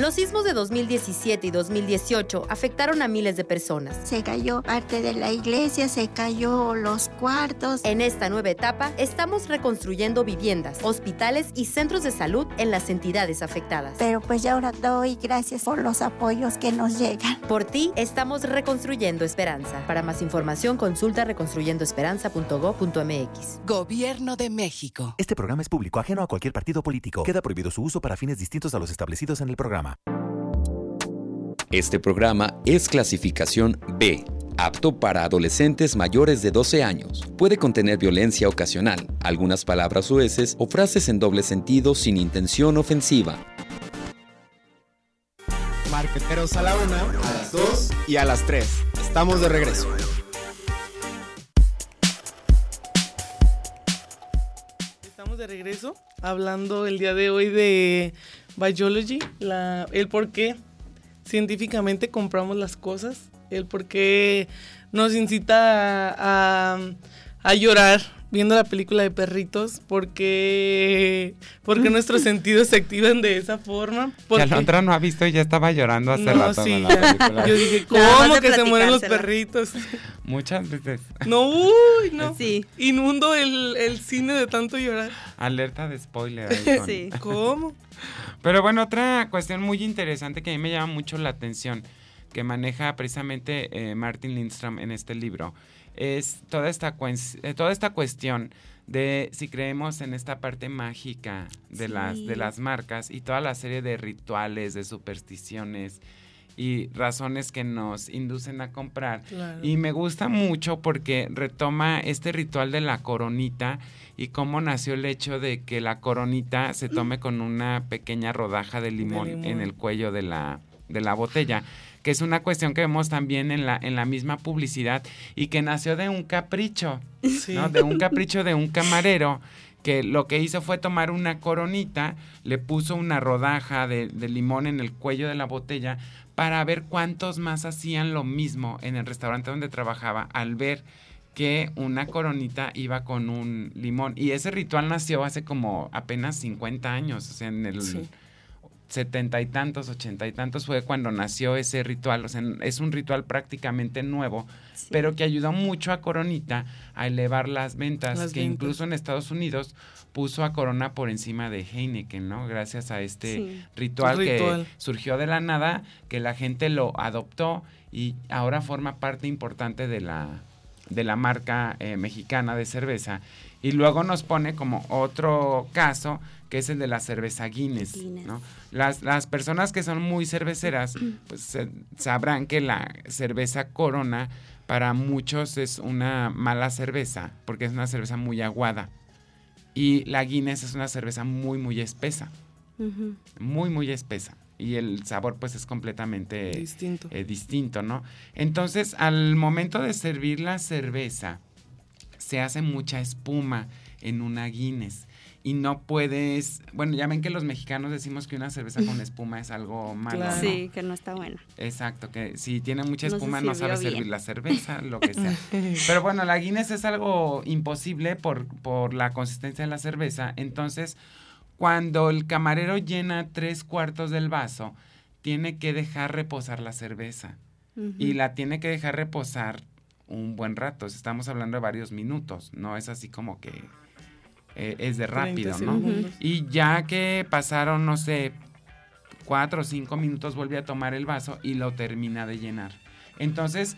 Los sismos de 2017 y 2018 afectaron a miles de personas. Se cayó parte de la iglesia, se cayó los cuartos. En esta nueva etapa estamos reconstruyendo viviendas, hospitales y centros de salud en las entidades afectadas. Pero pues ya ahora doy gracias por los apoyos que nos llegan. Por ti estamos reconstruyendo esperanza. Para más información consulta reconstruyendoesperanza.gov.mx. Gobierno de México. Este programa es público, ajeno a cualquier partido político. Queda prohibido su uso para fines distintos a los establecidos en el programa. Este programa es clasificación B, apto para adolescentes mayores de 12 años. Puede contener violencia ocasional, algunas palabras sueces o frases en doble sentido sin intención ofensiva. Marqueteros a la una, a las dos y a las tres. Estamos de regreso. Estamos de regreso hablando el día de hoy de Biology, la, el por qué científicamente compramos las cosas, el por qué nos incita a, a, a llorar viendo la película de perritos, porque, porque nuestros sentidos se activan de esa forma. Que Porque, Alondra no ha visto y ya estaba llorando hace No, rato sí, con la ya. película. Yo dije, ¿cómo que se mueren los perritos? Muchas veces. No, uy, no. Sí. Inmundo el, el cine de tanto llorar. Alerta de spoiler. ahí Sí. ¿Cómo? Pero bueno, otra cuestión muy interesante que a mí me llama mucho la atención, que maneja precisamente eh, Martin Lindstrom en este libro, es toda esta, eh, toda esta cuestión de si creemos en esta parte mágica de, las, de las marcas y toda la serie de rituales, de supersticiones y razones que nos inducen a comprar. Claro. Y me gusta mucho porque retoma este ritual de la coronita y cómo nació el hecho de que la coronita se tome con una pequeña rodaja de limón, limón. en el cuello de la, de la botella, que es una cuestión que vemos también en la, en la misma publicidad y que nació de un capricho, Sí. ¿no? De un capricho de un camarero que lo que hizo fue tomar una coronita, le puso una rodaja de, de limón en el cuello de la botella para ver cuántos más hacían lo mismo en el restaurante donde trabajaba al ver que una coronita iba con un limón. Y ese ritual nació hace como apenas 50 años, o sea, en el Sí. Setenta y tantos, ochenta y tantos fue cuando nació ese ritual. O sea, es un ritual prácticamente nuevo, pero que ayudó mucho a Coronita a elevar las ventas, Las que ventas. incluso en Estados Unidos puso a Corona por encima de Heineken, ¿no? Gracias a este Sí. ritual, Ritual. que surgió de la nada, que la gente lo adoptó y ahora forma parte importante de la, de la marca eh, mexicana de cerveza. Y luego nos pone como otro caso, que es el de la cerveza Guinness, ¿no? Las, las personas que son muy cerveceras, pues sabrán que la cerveza Corona para muchos es una mala cerveza, porque es una cerveza muy aguada. Y la Guinness es una cerveza muy, muy espesa muy, muy espesa. Y el sabor, pues, es completamente Distinto. eh, distinto, ¿no? Entonces, al momento de servir la cerveza, se hace mucha espuma en una Guinness. Y no puedes. Bueno, ya ven que los mexicanos decimos que una cerveza con espuma es algo malo. ¿no? Sí, que no está buena. Exacto, que si tiene mucha No se espuma no sabe servir la cerveza, lo que sea. Pero bueno, la Guinness es algo imposible por, por la consistencia de la cerveza. Entonces, cuando el camarero llena tres cuartos del vaso, tiene que dejar reposar la cerveza. Y la tiene que dejar reposar un buen rato. Estamos hablando de varios minutos. No es así como que eh, es de 30 rápido, ¿no? segundos. Y ya que pasaron, no sé, cuatro o cinco minutos, vuelve a tomar el vaso y lo termina de llenar. Entonces,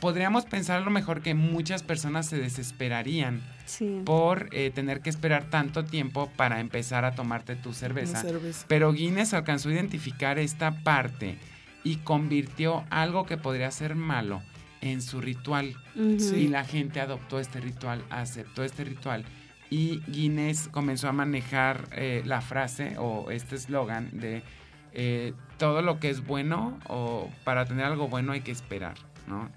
podríamos pensar a lo mejor que muchas personas se desesperarían Sí. por eh, tener que esperar tanto tiempo para empezar a tomarte tu cerveza. cerveza. Pero Guinness alcanzó a identificar esta parte y convirtió algo que podría ser malo en su ritual. Y la gente adoptó este ritual, aceptó este ritual. Y Guinness comenzó a manejar eh, la frase o este eslogan de eh, todo lo que es bueno o para tener algo bueno hay que esperar, ¿no?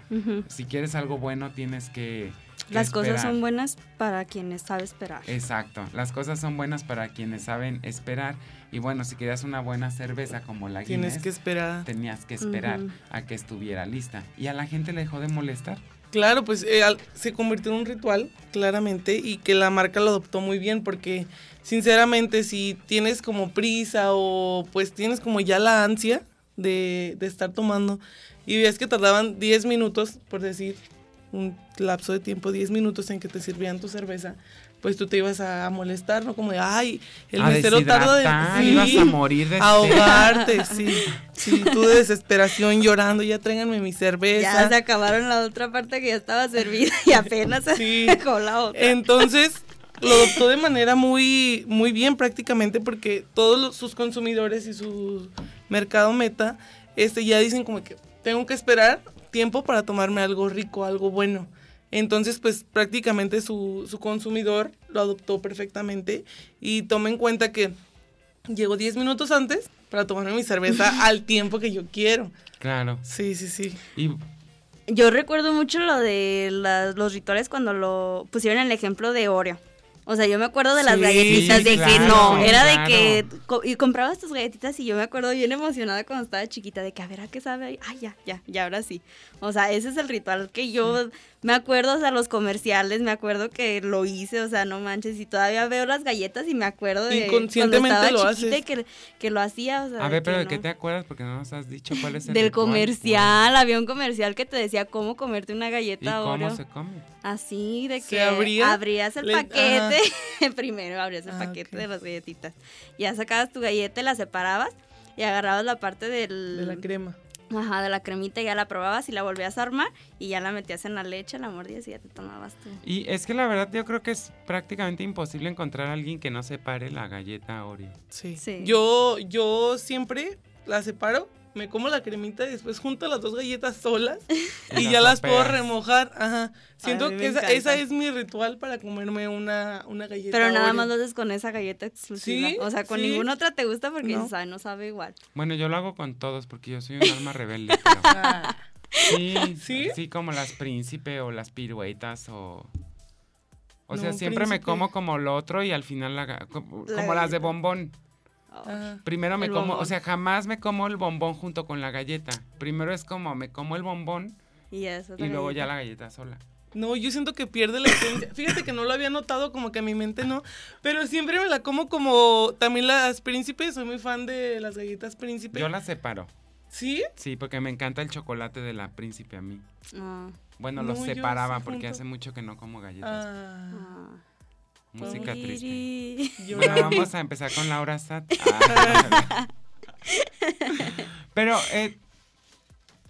Si quieres algo bueno tienes que... que Las cosas son buenas para quienes sabe esperar. Exacto, las cosas son buenas para quienes saben esperar. Y bueno, si querías una buena cerveza como la Tienes Guinness, que esperar. tenías que esperar a que estuviera lista. Y a la gente le dejó de molestar. Claro, pues eh, se convirtió en un ritual, claramente, y que la marca lo adoptó muy bien, porque sinceramente si tienes como prisa o pues tienes como ya la ansia de, de estar tomando y ves que tardaban 10 minutos, por decir, un lapso de tiempo, 10 minutos en que te sirvieran tu cerveza, pues tú te ibas a molestar, ¿no? Como de, ay, el A mesero tarda de... deshidratar, ibas a morir de. Ahogarte, sí. Sí, tú de desesperación llorando, ya tráiganme mi cerveza. Ya se acabaron la otra parte que ya estaba servida y apenas se dejó la otra. Entonces, lo adoptó de manera muy, muy bien prácticamente porque todos los- sus consumidores y su mercado meta este, ya dicen como que tengo que esperar tiempo para tomarme algo rico, algo bueno. Entonces, pues prácticamente su, su consumidor lo adoptó perfectamente y toma en cuenta que llego 10 minutos antes para tomarme mi cerveza al tiempo que yo quiero. Claro. Sí, sí, sí. Y Yo recuerdo mucho lo de los rituales cuando lo pusieron el ejemplo de Oreo. O sea, yo me acuerdo de las Sí, galletitas de que no, era claro. de que co- y comprabas tus galletitas y yo me acuerdo bien emocionada cuando estaba chiquita de que a ver a qué sabe. Ay, ya, ya, ya ahora sí. O sea, ese es el ritual que yo me acuerdo, o sea, los comerciales, me acuerdo que lo hice, o sea, no manches, y todavía veo las galletas y me acuerdo de cuando Inconscientemente estaba lo chiquita haces. que, que lo hacía, o sea, a ver, pero ¿de no. qué te acuerdas? Porque no nos has dicho cuál es el Del ritual. comercial, había un comercial que te decía cómo comerte una ¿Y galleta cómo se come? Así, de ¿Se que abría? abrías el Le- paquete, primero abrías el Ah, paquete de las galletitas, ya sacabas tu galleta, la separabas y agarrabas la parte del... De la crema. Ajá, de la cremita, y ya la probabas y la volvías a armar y ya la metías en la leche, la mordías y ya te tomabas tú. Y es que la verdad yo creo que es prácticamente imposible encontrar a alguien que no separe la galleta Oreo. Sí. Sí. Yo, yo siempre la separo, me como la cremita y después junto las dos galletas solas y las ya las puedo remojar. Ajá. Siento que esa, es mi ritual para comerme una, una galleta. Pero nada Oreo. más lo haces con esa galleta exclusiva. Sí, o sea, con sí. ninguna otra te gusta porque No. dices, "Ay, no sabe igual. Bueno, yo lo hago con todos porque yo soy un alma rebelde. pero- sí, ¿Sí? sí, como las príncipe o las piruetas o... O No, sea, siempre me como como lo otro y al final la, ga- co- La como las de bombón. Primero me El como, o sea, jamás me como el bombón junto con la galleta. Primero es como me como el bombón Y eso. y luego ya la galleta sola. No, yo siento que pierde la esencia. Fíjate que no lo había notado, como que a mi mente no. Pero siempre me la como como también las príncipes. Soy muy fan de las galletas príncipe. Yo las separo. ¿Sí? Sí, porque me encanta el chocolate de la príncipe a mí. Ah. Bueno, No, los separaba porque junto. hace mucho que no como galletas. Ah. Música triste. Bueno, vamos a empezar con Laura Sat. Ah, Pero, eh,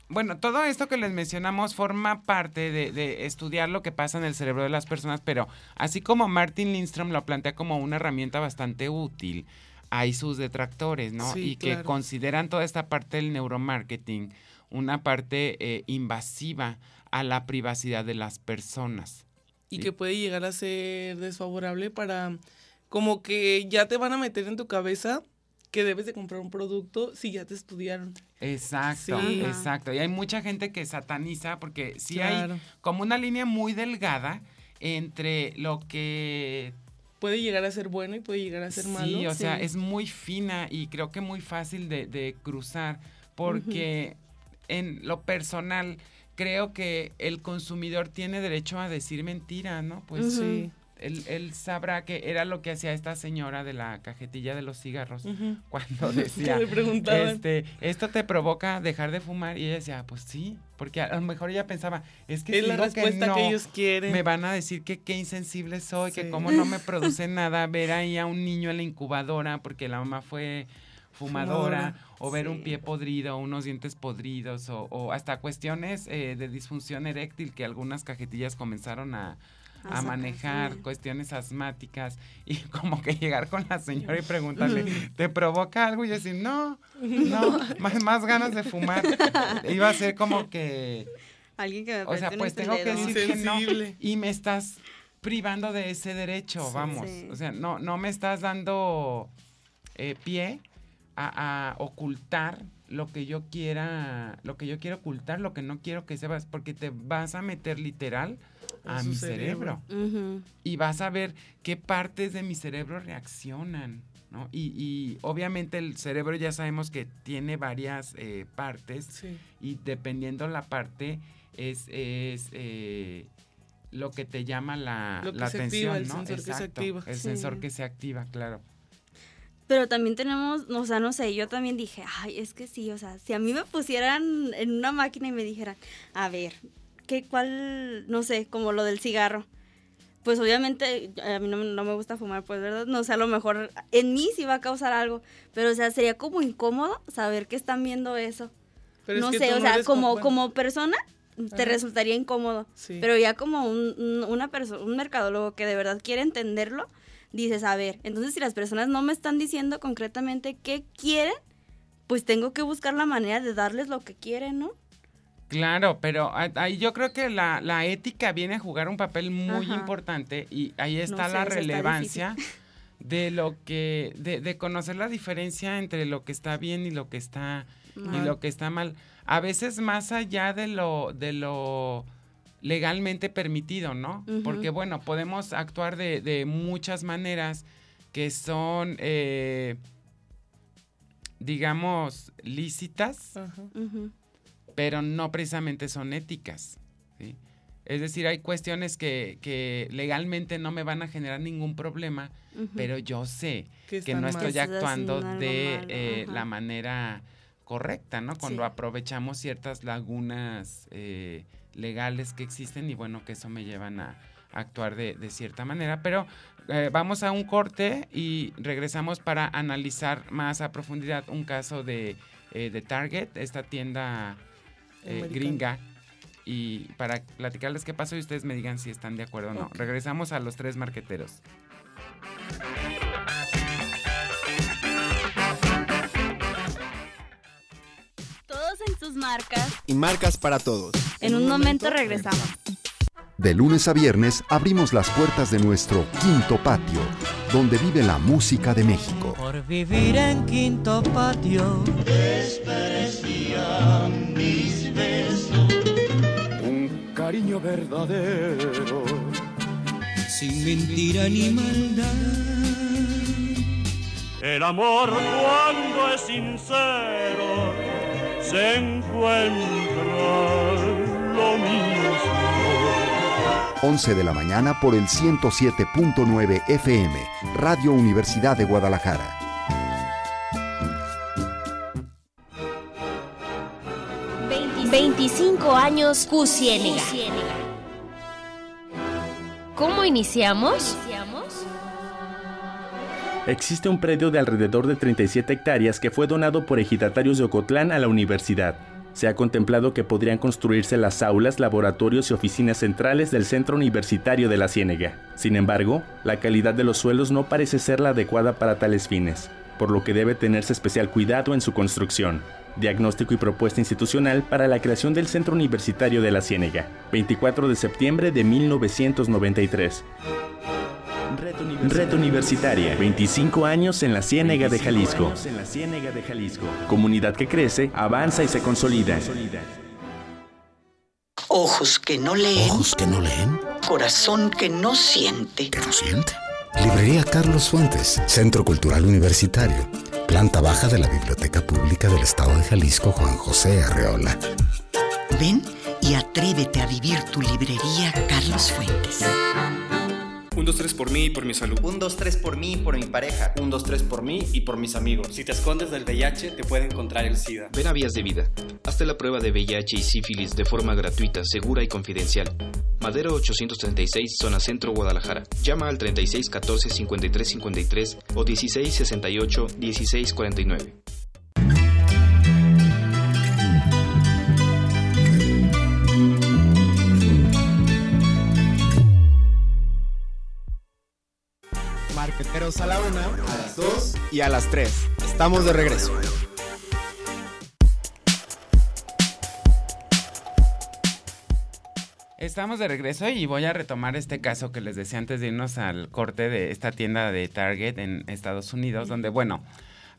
bueno, todo esto que les mencionamos forma parte de, de estudiar lo que pasa en el cerebro de las personas, pero así como Martin Lindstrom lo plantea como una herramienta bastante útil, hay sus detractores, ¿no? Sí, y que consideran toda esta parte del neuromarketing una parte eh, invasiva a la privacidad de las personas. Y Sí. que puede llegar a ser desfavorable para... Como que ya te van a meter en tu cabeza que debes de comprar un producto si ya te estudiaron. Exacto, Sí. exacto. Y hay mucha gente que sataniza porque sí Claro. hay como una línea muy delgada entre lo que... Puede llegar a ser bueno y puede llegar a ser malo. Sí, o sea, es muy fina y creo que muy fácil de, de cruzar porque en lo personal creo que el consumidor tiene derecho a decir mentira, ¿no? Pues sí. Él, él sabrá que era lo que hacía esta señora de la cajetilla de los cigarros cuando decía, este, esto te provoca dejar de fumar y ella decía, pues sí, porque a lo mejor ella pensaba, es que Es si la respuesta que no, ellos quieren. Me van a decir que qué insensible soy, que Sí. como no me produce nada ver ahí a un niño en la incubadora porque la mamá fue fumadora, Fumadora, o ver un pie podrido, unos dientes podridos, o, o hasta cuestiones eh, de disfunción eréctil que algunas cajetillas comenzaron a, A a sacar, manejar, sí. cuestiones asmáticas, y como que llegar con la señora y preguntarle, ¿te provoca algo? Y decir, no, no, más, más ganas de fumar. Iba a ser como que, Alguien que me o sea, pues este tengo que decir que no, y me estás privando de ese derecho, Sí. vamos. Sí. O sea, no, no me estás dando eh, pie a, a ocultar lo que yo quiera, lo que yo quiero ocultar, lo que no quiero que sepas, porque te vas a meter literal A mi cerebro. y vas a ver qué partes de mi cerebro reaccionan. ¿no? Y, y obviamente el cerebro ya sabemos que tiene varias eh, partes Sí. y dependiendo la parte es, es eh, lo que te llama la, Lo que la se atención, activa, el ¿no? sensor que se Exacto, activa. El Sí. sensor que se activa, claro. Pero también tenemos, o sea, no sé, yo también dije, ay, es que sí, o sea, si a mí me pusieran en una máquina y me dijeran, a ver, ¿qué, cuál, no sé, como lo del cigarro? Pues obviamente a mí no, no me gusta fumar, pues, ¿verdad? No sé, a lo mejor en mí sí va a causar algo, pero, o sea, sería como incómodo saber que están viendo eso. Pero no sé, o sea, como, bueno. como persona te Ajá. resultaría incómodo. Sí. Pero ya como un, un- una persona, un mercadólogo que de verdad quiere entenderlo, dices, a ver, entonces si las personas no me están diciendo concretamente qué quieren, pues tengo que buscar la manera de darles lo que quieren, ¿no? Claro, pero ahí yo creo que la, la ética viene a jugar un papel muy Ajá. importante y ahí está sé, la está relevancia de lo que, de, de conocer la diferencia entre lo que está bien y lo que está y Mal. lo que está mal. A veces más allá de lo, de lo legalmente permitido, ¿no? Porque bueno, podemos actuar de, de muchas maneras que son, eh, digamos, lícitas pero no precisamente son éticas. ¿sí? Es decir, hay cuestiones que, que legalmente no me van a generar ningún problema, pero yo sé Que no mal. estoy actuando de eh, la manera correcta, ¿no? Cuando Sí. aprovechamos ciertas lagunas eh, legales que existen y bueno, que eso me llevan a, a actuar de, de cierta manera. Pero eh, vamos a un corte y regresamos para analizar más a profundidad un caso de, eh, de Target, esta tienda eh, gringa. Y para platicarles qué pasó y ustedes me digan si están de acuerdo o no. Regresamos a los tres marqueteros. Todos en sus marcas. Y marcas para todos. En un momento regresamos. De lunes a viernes abrimos las puertas de nuestro quinto patio, donde vive la música de México. Por vivir en quinto patio. Un cariño verdadero. Sin mentira ni maldad. El amor cuando es sincero se encuentra lo mismo. 11 de la mañana por el 107.9 FM, Radio Universidad de Guadalajara. ...25 años Cusiénega. ¿Cómo iniciamos? Existe un predio de alrededor de 37 hectáreas que fue donado por ejidatarios de Ocotlán a la universidad. Se ha contemplado que podrían construirse las aulas, laboratorios y oficinas centrales del Centro Universitario de la Ciénega. Sin embargo, la calidad de los suelos no parece ser la adecuada para tales fines, por lo que debe tenerse especial cuidado en su construcción. Diagnóstico y propuesta institucional para la creación del Centro Universitario de la Ciénega, 24 de septiembre de 1993. Red Universitaria, 25 años en la Ciénega de Jalisco. En la Ciénega de Jalisco. Comunidad que crece, avanza y se consolida. Ojos que no leen. Ojos que no leen. Corazón que no siente. ¿Que no siente? Librería Carlos Fuentes, Centro Cultural Universitario. Planta baja de la Biblioteca Pública del Estado de Jalisco Juan José Arreola. Ven y atrévete a vivir tu librería Carlos Fuentes. Un, dos, tres por mí y por mi salud. Un, dos, tres por mí y por mi pareja. Un, dos, tres por mí y por mis amigos. Si te escondes del VIH, te puede encontrar el SIDA. Ven a Vías de Vida. Hazte la prueba de VIH y sífilis de forma gratuita, segura y confidencial. Madero 836, zona centro, Guadalajara. Llama al 36 14 53 53 o 16 68 16 49. Marqueteros a la una, a las 2 y a las 3. Estamos de regreso. Estamos de regreso y voy a retomar este caso que les decía antes de irnos al corte de esta tienda de Target en Estados Unidos, donde, bueno,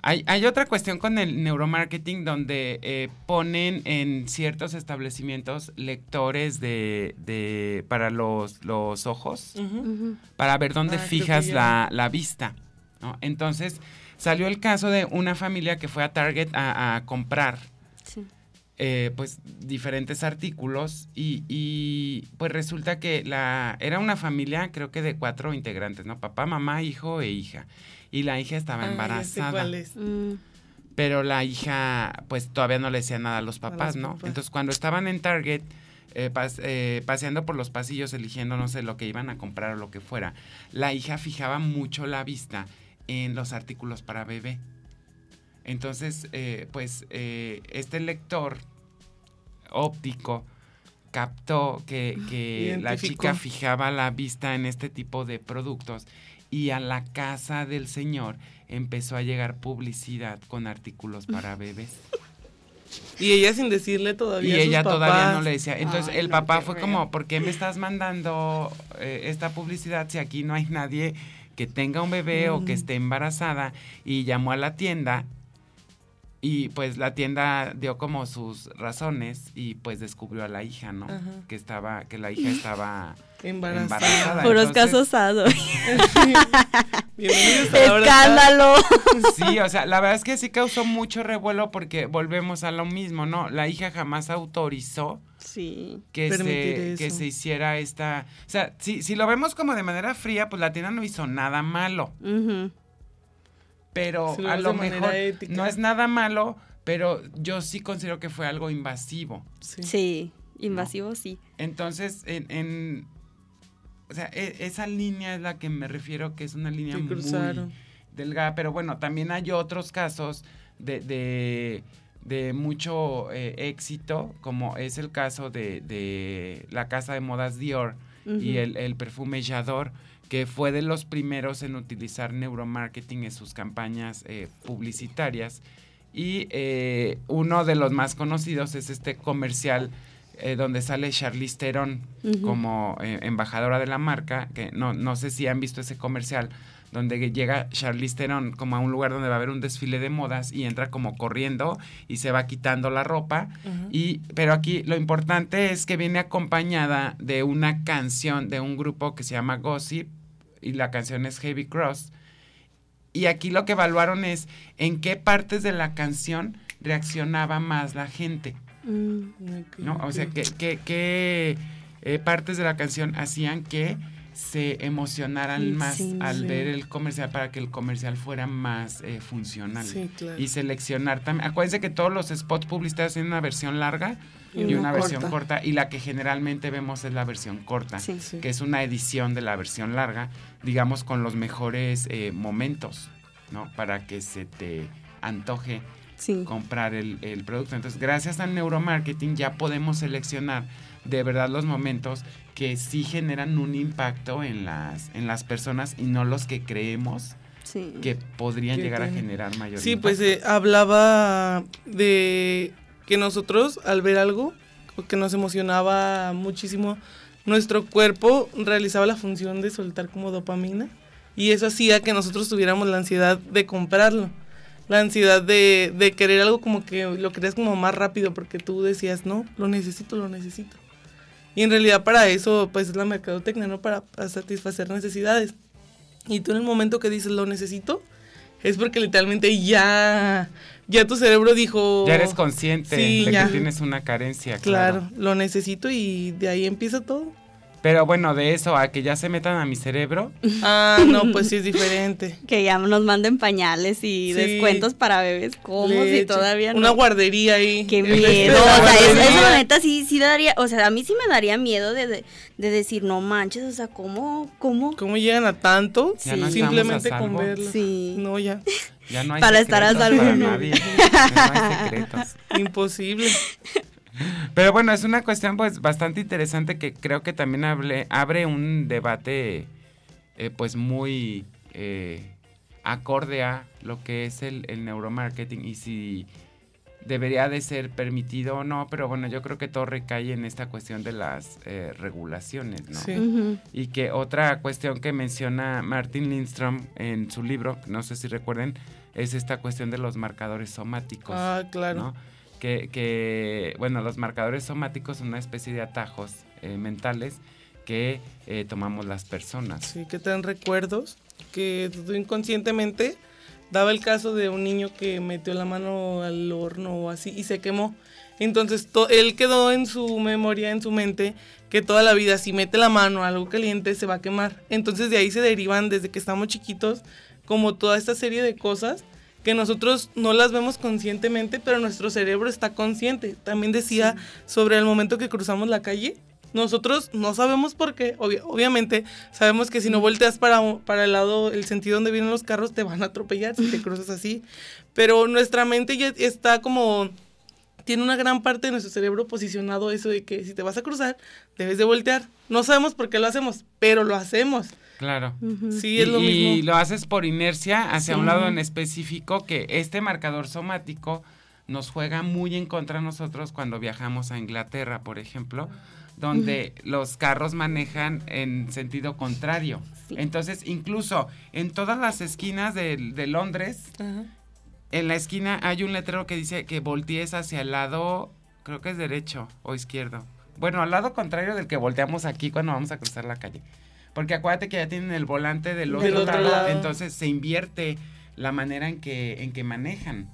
hay, hay otra cuestión con el neuromarketing donde eh, ponen en ciertos establecimientos lectores de, de para los, los ojos, para ver dónde Ah, fijas la, la vista. ¿no? Entonces, salió el caso de una familia que fue a Target a, a comprar eh, pues diferentes artículos y, y, pues resulta que la era una familia creo que de cuatro integrantes, ¿no? Papá, mamá, hijo e hija. Y la hija estaba Ah, embarazada. cuál es. Pero la hija pues todavía no le decía nada a los papás, los ¿no? papás. Entonces cuando estaban en Target eh, pas- eh, paseando por los pasillos eligiendo no sé lo que iban a comprar o lo que fuera, la hija fijaba mucho la vista en los artículos para bebé. Entonces, eh, pues eh, este lector óptico captó que, que la chica fijaba la vista en este tipo de productos y a la casa del señor empezó a llegar publicidad con artículos para bebés. Y ella sin decirle todavía. Y a sus ella todavía no le decía. Entonces Ay, el no, papá fue como, ¿por qué me estás mandando eh, esta publicidad si aquí no hay nadie que tenga un bebé o que esté embarazada? Y llamó a la tienda y pues la tienda dio como sus razones y pues descubrió a la hija, ¿no? Ajá. Que estaba, que la hija estaba Embarazada. embarazada. Puros Entonces- casos sados. Bienvenidos a la hora Escándalo. Sí, o sea, la verdad es que sí causó mucho revuelo porque volvemos a lo mismo, ¿no? La hija jamás autorizó Sí. que se, que se hiciera esta... O sea, si, si lo vemos como de manera fría, pues la tienda no hizo nada malo. Pero Si lo a lo mejor ética. no es nada malo, pero yo sí considero que fue algo invasivo. Sí. invasivo sí. Entonces, en... en- o sea, e- esa línea es la que me refiero que es una línea muy cruzaron. delgada. Pero bueno, también hay otros casos de, de, de mucho eh, éxito, como es el caso de, de la casa de modas Dior y el, el perfume J'adore, que fue de los primeros en utilizar neuromarketing en sus campañas eh, publicitarias. Y eh, uno de los más conocidos es este comercial eh, donde sale Charlize Theron como eh, embajadora de la marca, que no, no sé si han visto ese comercial, donde llega Charlize Theron como a un lugar donde va a haber un desfile de modas y entra como corriendo y se va quitando la ropa. Y, pero aquí lo importante es que viene acompañada de una canción de un grupo que se llama Gossip y la canción es Heavy Cross. Y aquí lo que evaluaron es en qué partes de la canción reaccionaba más la gente. Mm. ¿no? O sea, que, que, eh, partes de la canción hacían que se emocionaran más Sí, al sí. ver el comercial para que el comercial fuera más eh, funcional. Claro. Y seleccionar también. Acuérdense que todos los spots publicitarios tienen una versión larga Y y, una versión corta. Y la que generalmente vemos es la versión corta, que es una edición de la versión larga, digamos con los mejores eh, momentos, ¿no? Para que se te antoje comprar el, el producto. Entonces, gracias al neuromarketing ya podemos seleccionar de verdad los momentos que sí generan un impacto en las, en las personas y no los que creemos Sí. que podrían Que llegar a generar mayor Sí, impacto. pues eh, hablaba de que nosotros al ver algo que nos emocionaba muchísimo, nuestro cuerpo realizaba la función de soltar como dopamina y eso hacía que nosotros tuviéramos la ansiedad de comprarlo. La ansiedad de, de querer algo como que lo querías como más rápido porque tú decías, no, lo necesito, lo necesito. Y en realidad para eso pues es la mercadotecnia, ¿no? Para, para satisfacer necesidades. Y tú en el momento que dices lo necesito, es porque literalmente ya, ya tu cerebro dijo... Ya eres consciente Sí, de ya. que tienes una carencia. Claro, claro. lo necesito y de ahí empieza todo. Pero bueno, de eso a que ya se metan a mi cerebro. Ah, no, pues sí es diferente. Que ya nos manden pañales y Sí. descuentos para bebés y Leche, todavía no. Una guardería ahí. Qué miedo, la o sea, eso, la neta sí, sí daría, o sea, a mí sí me daría miedo de, de, de decir, no manches, o sea, ¿cómo, cómo? ¿Cómo llegan a tanto? Ya no Simplemente a con verlo. Sí. No, ya. Ya no hay Para estar a salvo, para no. nadie. No hay secretos. Imposible. Pero bueno, es una cuestión pues bastante interesante que creo que también hable- abre un debate eh, pues muy eh, acorde a lo que es el, el neuromarketing y si debería de ser permitido o no, pero bueno, yo creo que todo recae en esta cuestión de las eh, regulaciones, ¿no? Sí. Y que otra cuestión que menciona Martin Lindstrom en su libro, no sé si recuerden, es esta cuestión de los marcadores somáticos. Ah, claro. ¿no? Que, que, bueno, los marcadores somáticos son una especie de atajos eh, mentales que eh, tomamos las personas. Sí, que te dan recuerdos que tú inconscientemente daba el caso de un niño que metió la mano al horno o así y se quemó. Entonces to- él quedó en su memoria, en su mente, que toda la vida si mete la mano a algo caliente se va a quemar. Entonces de ahí se derivan desde que estamos chiquitos como toda esta serie de cosas que nosotros no las vemos conscientemente, pero nuestro cerebro está consciente. También decía sobre el momento que cruzamos la calle, nosotros no sabemos por qué, obvia- obviamente sabemos que si no volteas para, para el lado, el sentido donde vienen los carros, te van a atropellar si te cruzas así. Pero nuestra mente ya está como, tiene una gran parte de nuestro cerebro posicionado eso de que si te vas a cruzar, debes de voltear. No sabemos por qué lo hacemos, pero lo hacemos. Claro. Sí, y, es lo y mismo. lo haces por inercia hacia Sí. un lado en específico que este marcador somático nos juega muy en contra a nosotros cuando viajamos a Inglaterra, por ejemplo, donde los carros manejan en sentido contrario. Entonces, incluso en todas las esquinas de, de Londres, en la esquina hay un letrero que dice que voltees hacia el lado, creo que es derecho o izquierdo. Bueno, al lado contrario del que volteamos aquí cuando vamos a cruzar la calle. Porque acuérdate que ya tienen el volante del otro, Del otro lado, lado. entonces se invierte la manera en que, en que manejan.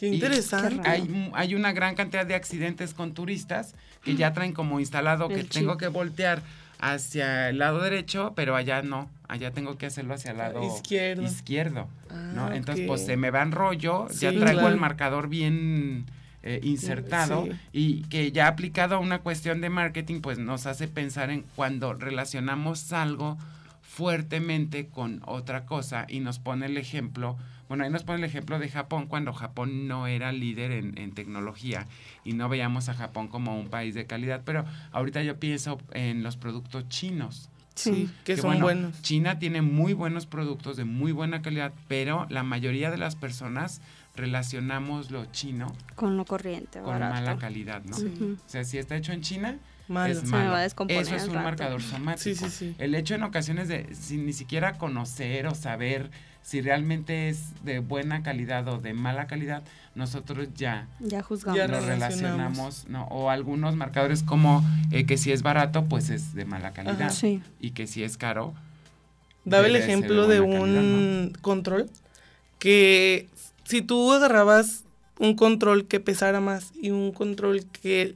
Qué Y interesante. Hay, hay una gran cantidad de accidentes con turistas que ya traen como instalado que El tengo chip. que voltear hacia el lado derecho, pero allá no, allá tengo que hacerlo hacia el lado Izquierdo. izquierdo, ¿no? Ah, Entonces, pues se me va en rollo, ya traigo claro. el marcador bien eh, insertado Sí. y que ya aplicado a una cuestión de marketing, pues nos hace pensar en cuando relacionamos algo fuertemente con otra cosa y nos pone el ejemplo, bueno, ahí nos pone el ejemplo de Japón cuando Japón no era líder en, en tecnología y no veíamos a Japón como un país de calidad, pero ahorita yo pienso en los productos chinos. Sí, que son buenos. China tiene muy buenos productos de muy buena calidad, pero la mayoría de las personas relacionamos lo chino Con lo corriente, con barato. mala calidad, ¿no? Sí. O sea, si está hecho en China, Malo. es Se me malo. va a descomponer Eso es un rato. marcador somático. Sí, sí, sí. El hecho en ocasiones de sin ni siquiera conocer o saber si realmente es de buena calidad o de mala calidad, nosotros ya Ya juzgamos. Ya lo relacionamos. relacionamos, ¿no? O algunos marcadores como eh, que si es barato, pues es de mala calidad. Ajá. Sí. Y que si es caro, Daba el ejemplo de, calidad, un control que si tú agarrabas un control que pesara más y un control que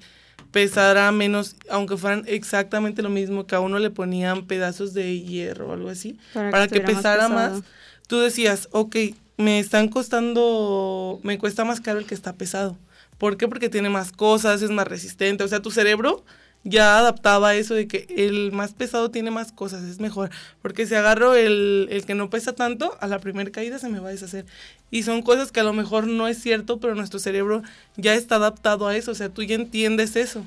pesara menos, aunque fueran exactamente lo mismo, que a uno le ponían pedazos de hierro o algo así, para, que, pesara más, tú decías, ok, me están costando, me cuesta más caro el que está pesado. ¿Por qué? Porque tiene más cosas, es más resistente. O sea, tu cerebro ya adaptaba eso de que el más pesado tiene más cosas, es mejor. Porque si agarro el, el que no pesa tanto, a la primera caída se me va a deshacer. Y son cosas que a lo mejor no es cierto, pero nuestro cerebro ya está adaptado a eso. O sea, tú ya entiendes eso.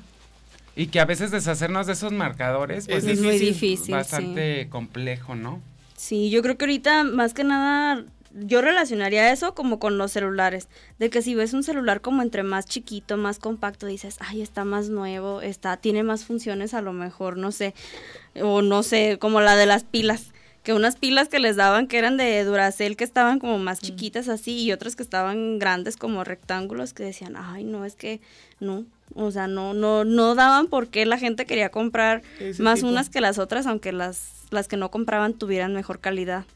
Y que a veces deshacernos de esos marcadores pues es, muy difícil. Bastante complejo, ¿no? Sí, yo creo que ahorita más que nada yo relacionaría eso como con los celulares, de que si ves un celular como entre más chiquito, más compacto, dices, ay, está más nuevo, está, tiene más funciones a lo mejor, no sé, o no sé, como la de las pilas, que unas pilas que les daban que eran de Duracell que estaban como más chiquitas así y otras que estaban grandes como rectángulos que decían, ay, no, es que no, o sea, no, no, no daban porque la gente quería comprar más unas que las otras, aunque las, las que no compraban tuvieran mejor calidad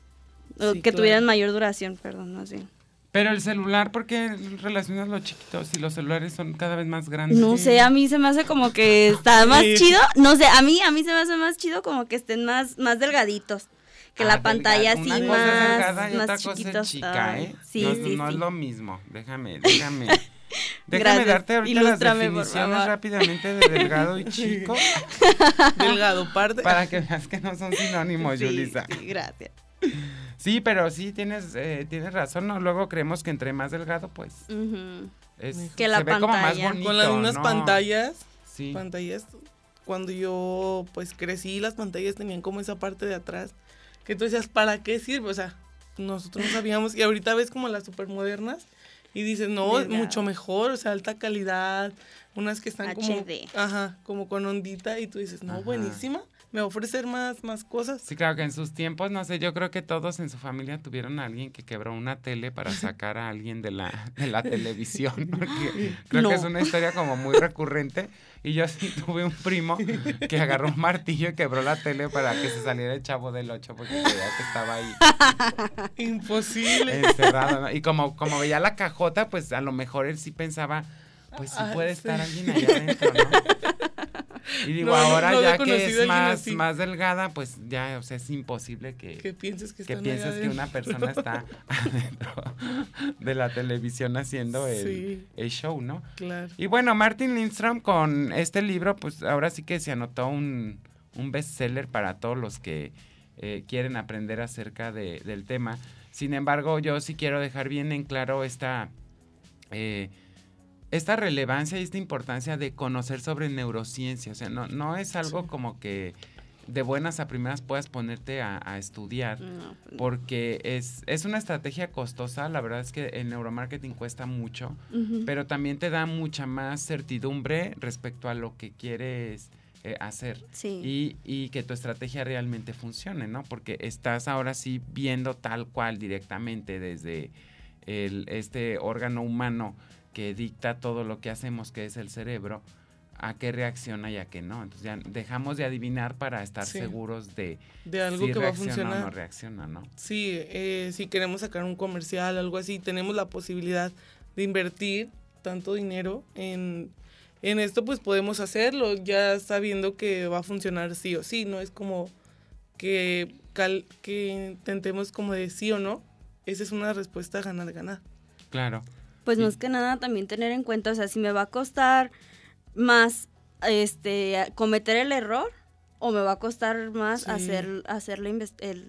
que tuvieran mayor duración, perdón, más bien. Pero el celular, ¿por qué relacionas los chiquitos y los celulares son cada vez más grandes? No sé, a mí se me hace como que está más chido. No sé, a mí a mí se me hace más chido como que estén más más delgaditos. Que la ah, pantalla así más, más, chiquitos. Chica, ¿eh? sí, no, sí, no es lo mismo. Déjame, déjame. Déjame darte ahorita las definiciones rápidamente de delgado y chico. delgado, parte. Para que veas que no son sinónimos, sí, gracias. Sí, pero sí tienes eh, tienes razón, ¿no? Luego creemos que entre más delgado, pues es, que la pantalla. Con las mismas pantallas, sí. pantallas, cuando yo pues crecí, las pantallas tenían como esa parte de atrás, que tú decías, ¿para qué sirve? O sea, nosotros no sabíamos, y ahorita ves como las supermodernas, y dices, no, mucho mejor, o sea, alta calidad, unas que están como, ajá, como con ondita, y tú dices, no, buenísima me ofrecer más, más cosas. Sí, claro que en sus tiempos, no sé, yo creo que todos en su familia tuvieron a alguien que quebró una tele para sacar a alguien de la, de la televisión, porque creo que es una historia como muy recurrente. Y yo sí tuve un primo que agarró un martillo y quebró la tele para que se saliera el chavo del 8 porque creía que estaba ahí. Imposible. Encerrado, Y como, como veía la cajota, pues a lo mejor él sí pensaba, pues sí puede estar alguien allá adentro, ¿no? Y digo, ahora ya que es más, más delgada, pues ya, o sea, es imposible que, que pienses que, pienses que una persona está adentro de la televisión haciendo el, el, show, ¿no? Claro. Y bueno, Martin Lindstrom con este libro, pues ahora sí que se anotó un, un bestseller para todos los que eh, quieren aprender acerca de, del tema. Sin embargo, yo sí quiero dejar bien en claro esta... Eh, esta relevancia y esta importancia de conocer sobre neurociencia. O sea, no, no es algo como que de buenas a primeras puedas ponerte a, estudiar, pues porque es, es una estrategia costosa, la verdad es que el neuromarketing cuesta mucho, pero también te da mucha más certidumbre respecto a lo que quieres eh, hacer y, y, que tu estrategia realmente funcione, ¿no? Porque estás ahora sí viendo tal cual directamente desde el, este órgano humano que dicta todo lo que hacemos, que es el cerebro, a qué reacciona y a qué no. Entonces ya dejamos de adivinar para estar seguros de, de algo que va a funcionar. o no reacciona, ¿no? Sí, eh, si queremos sacar un comercial, algo así, tenemos la posibilidad de invertir tanto dinero en, en esto, pues podemos hacerlo, ya sabiendo que va a funcionar sí o sí, no es como que, que intentemos como de sí o no, esa es una respuesta ganar-ganar. Claro pues más que nada también tener en cuenta, o sea, si me va a costar más este cometer el error o me va a costar más hacer hacer la,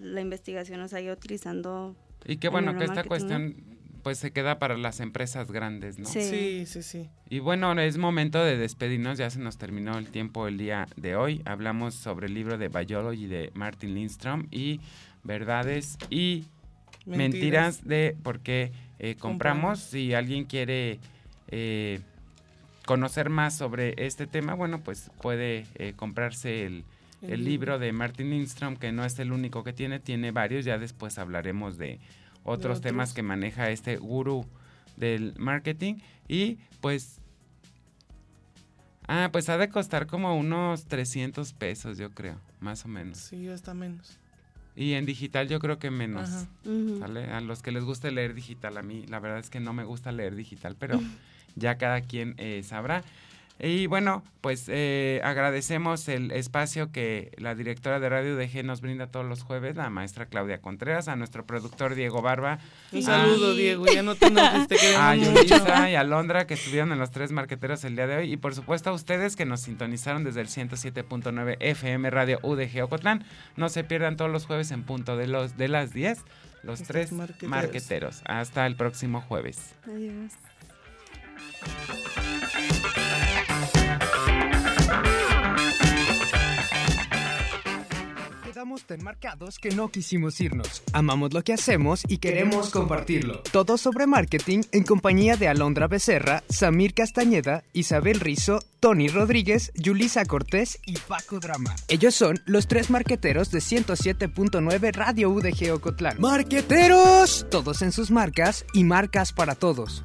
la, investigación, o sea, yo utilizando Y qué bueno que esta cuestión pues se queda para las empresas grandes, ¿no? Sí. sí, sí, Y bueno, es momento de despedirnos, ya se nos terminó el tiempo el día de hoy. Hablamos sobre el libro de Biology de Martin Lindstrom y verdades y mentiras, mentiras de por qué eh, compramos. Si alguien quiere eh, conocer más sobre este tema, bueno, pues puede eh, comprarse el, el, libro de Martin Lindstrom, que no es el único que tiene, tiene varios. Ya después hablaremos de otros, temas que maneja este gurú del marketing. Y pues Ah, pues ha de costar como unos 300 pesos, yo creo, más o menos. Sí, hasta menos. Y en digital yo creo que menos. A los que les guste leer digital, a mí la verdad es que no me gusta leer digital, pero ya cada quien eh, sabrá. Y bueno, pues eh, agradecemos el espacio que la directora de Radio DG nos brinda todos los jueves, la maestra Claudia Contreras, a nuestro productor Diego Barba. Un saludo, Diego, ya no te queremos A. Yulisa y a Londra que estuvieron en los tres marqueteros el día de hoy. Y por supuesto a ustedes que nos sintonizaron desde el 107.9 FM Radio UDG Ocotlán. No se pierdan todos los jueves en punto de, los, de las 10, los tres marqueteros. marqueteros. Hasta el próximo jueves. Adiós. Quedamos tan marcados que no quisimos irnos. Amamos lo que hacemos y queremos compartirlo. Todo sobre marketing en compañía de Alondra Becerra, Samir Castañeda, Isabel Rizo, Tony Rodríguez, Yulisa Cortés y Paco Drama. Ellos son los tres marqueteros de 107.9 Radio UDG Ocotlán. ¡Marqueteros! Todos en sus marcas y marcas para todos.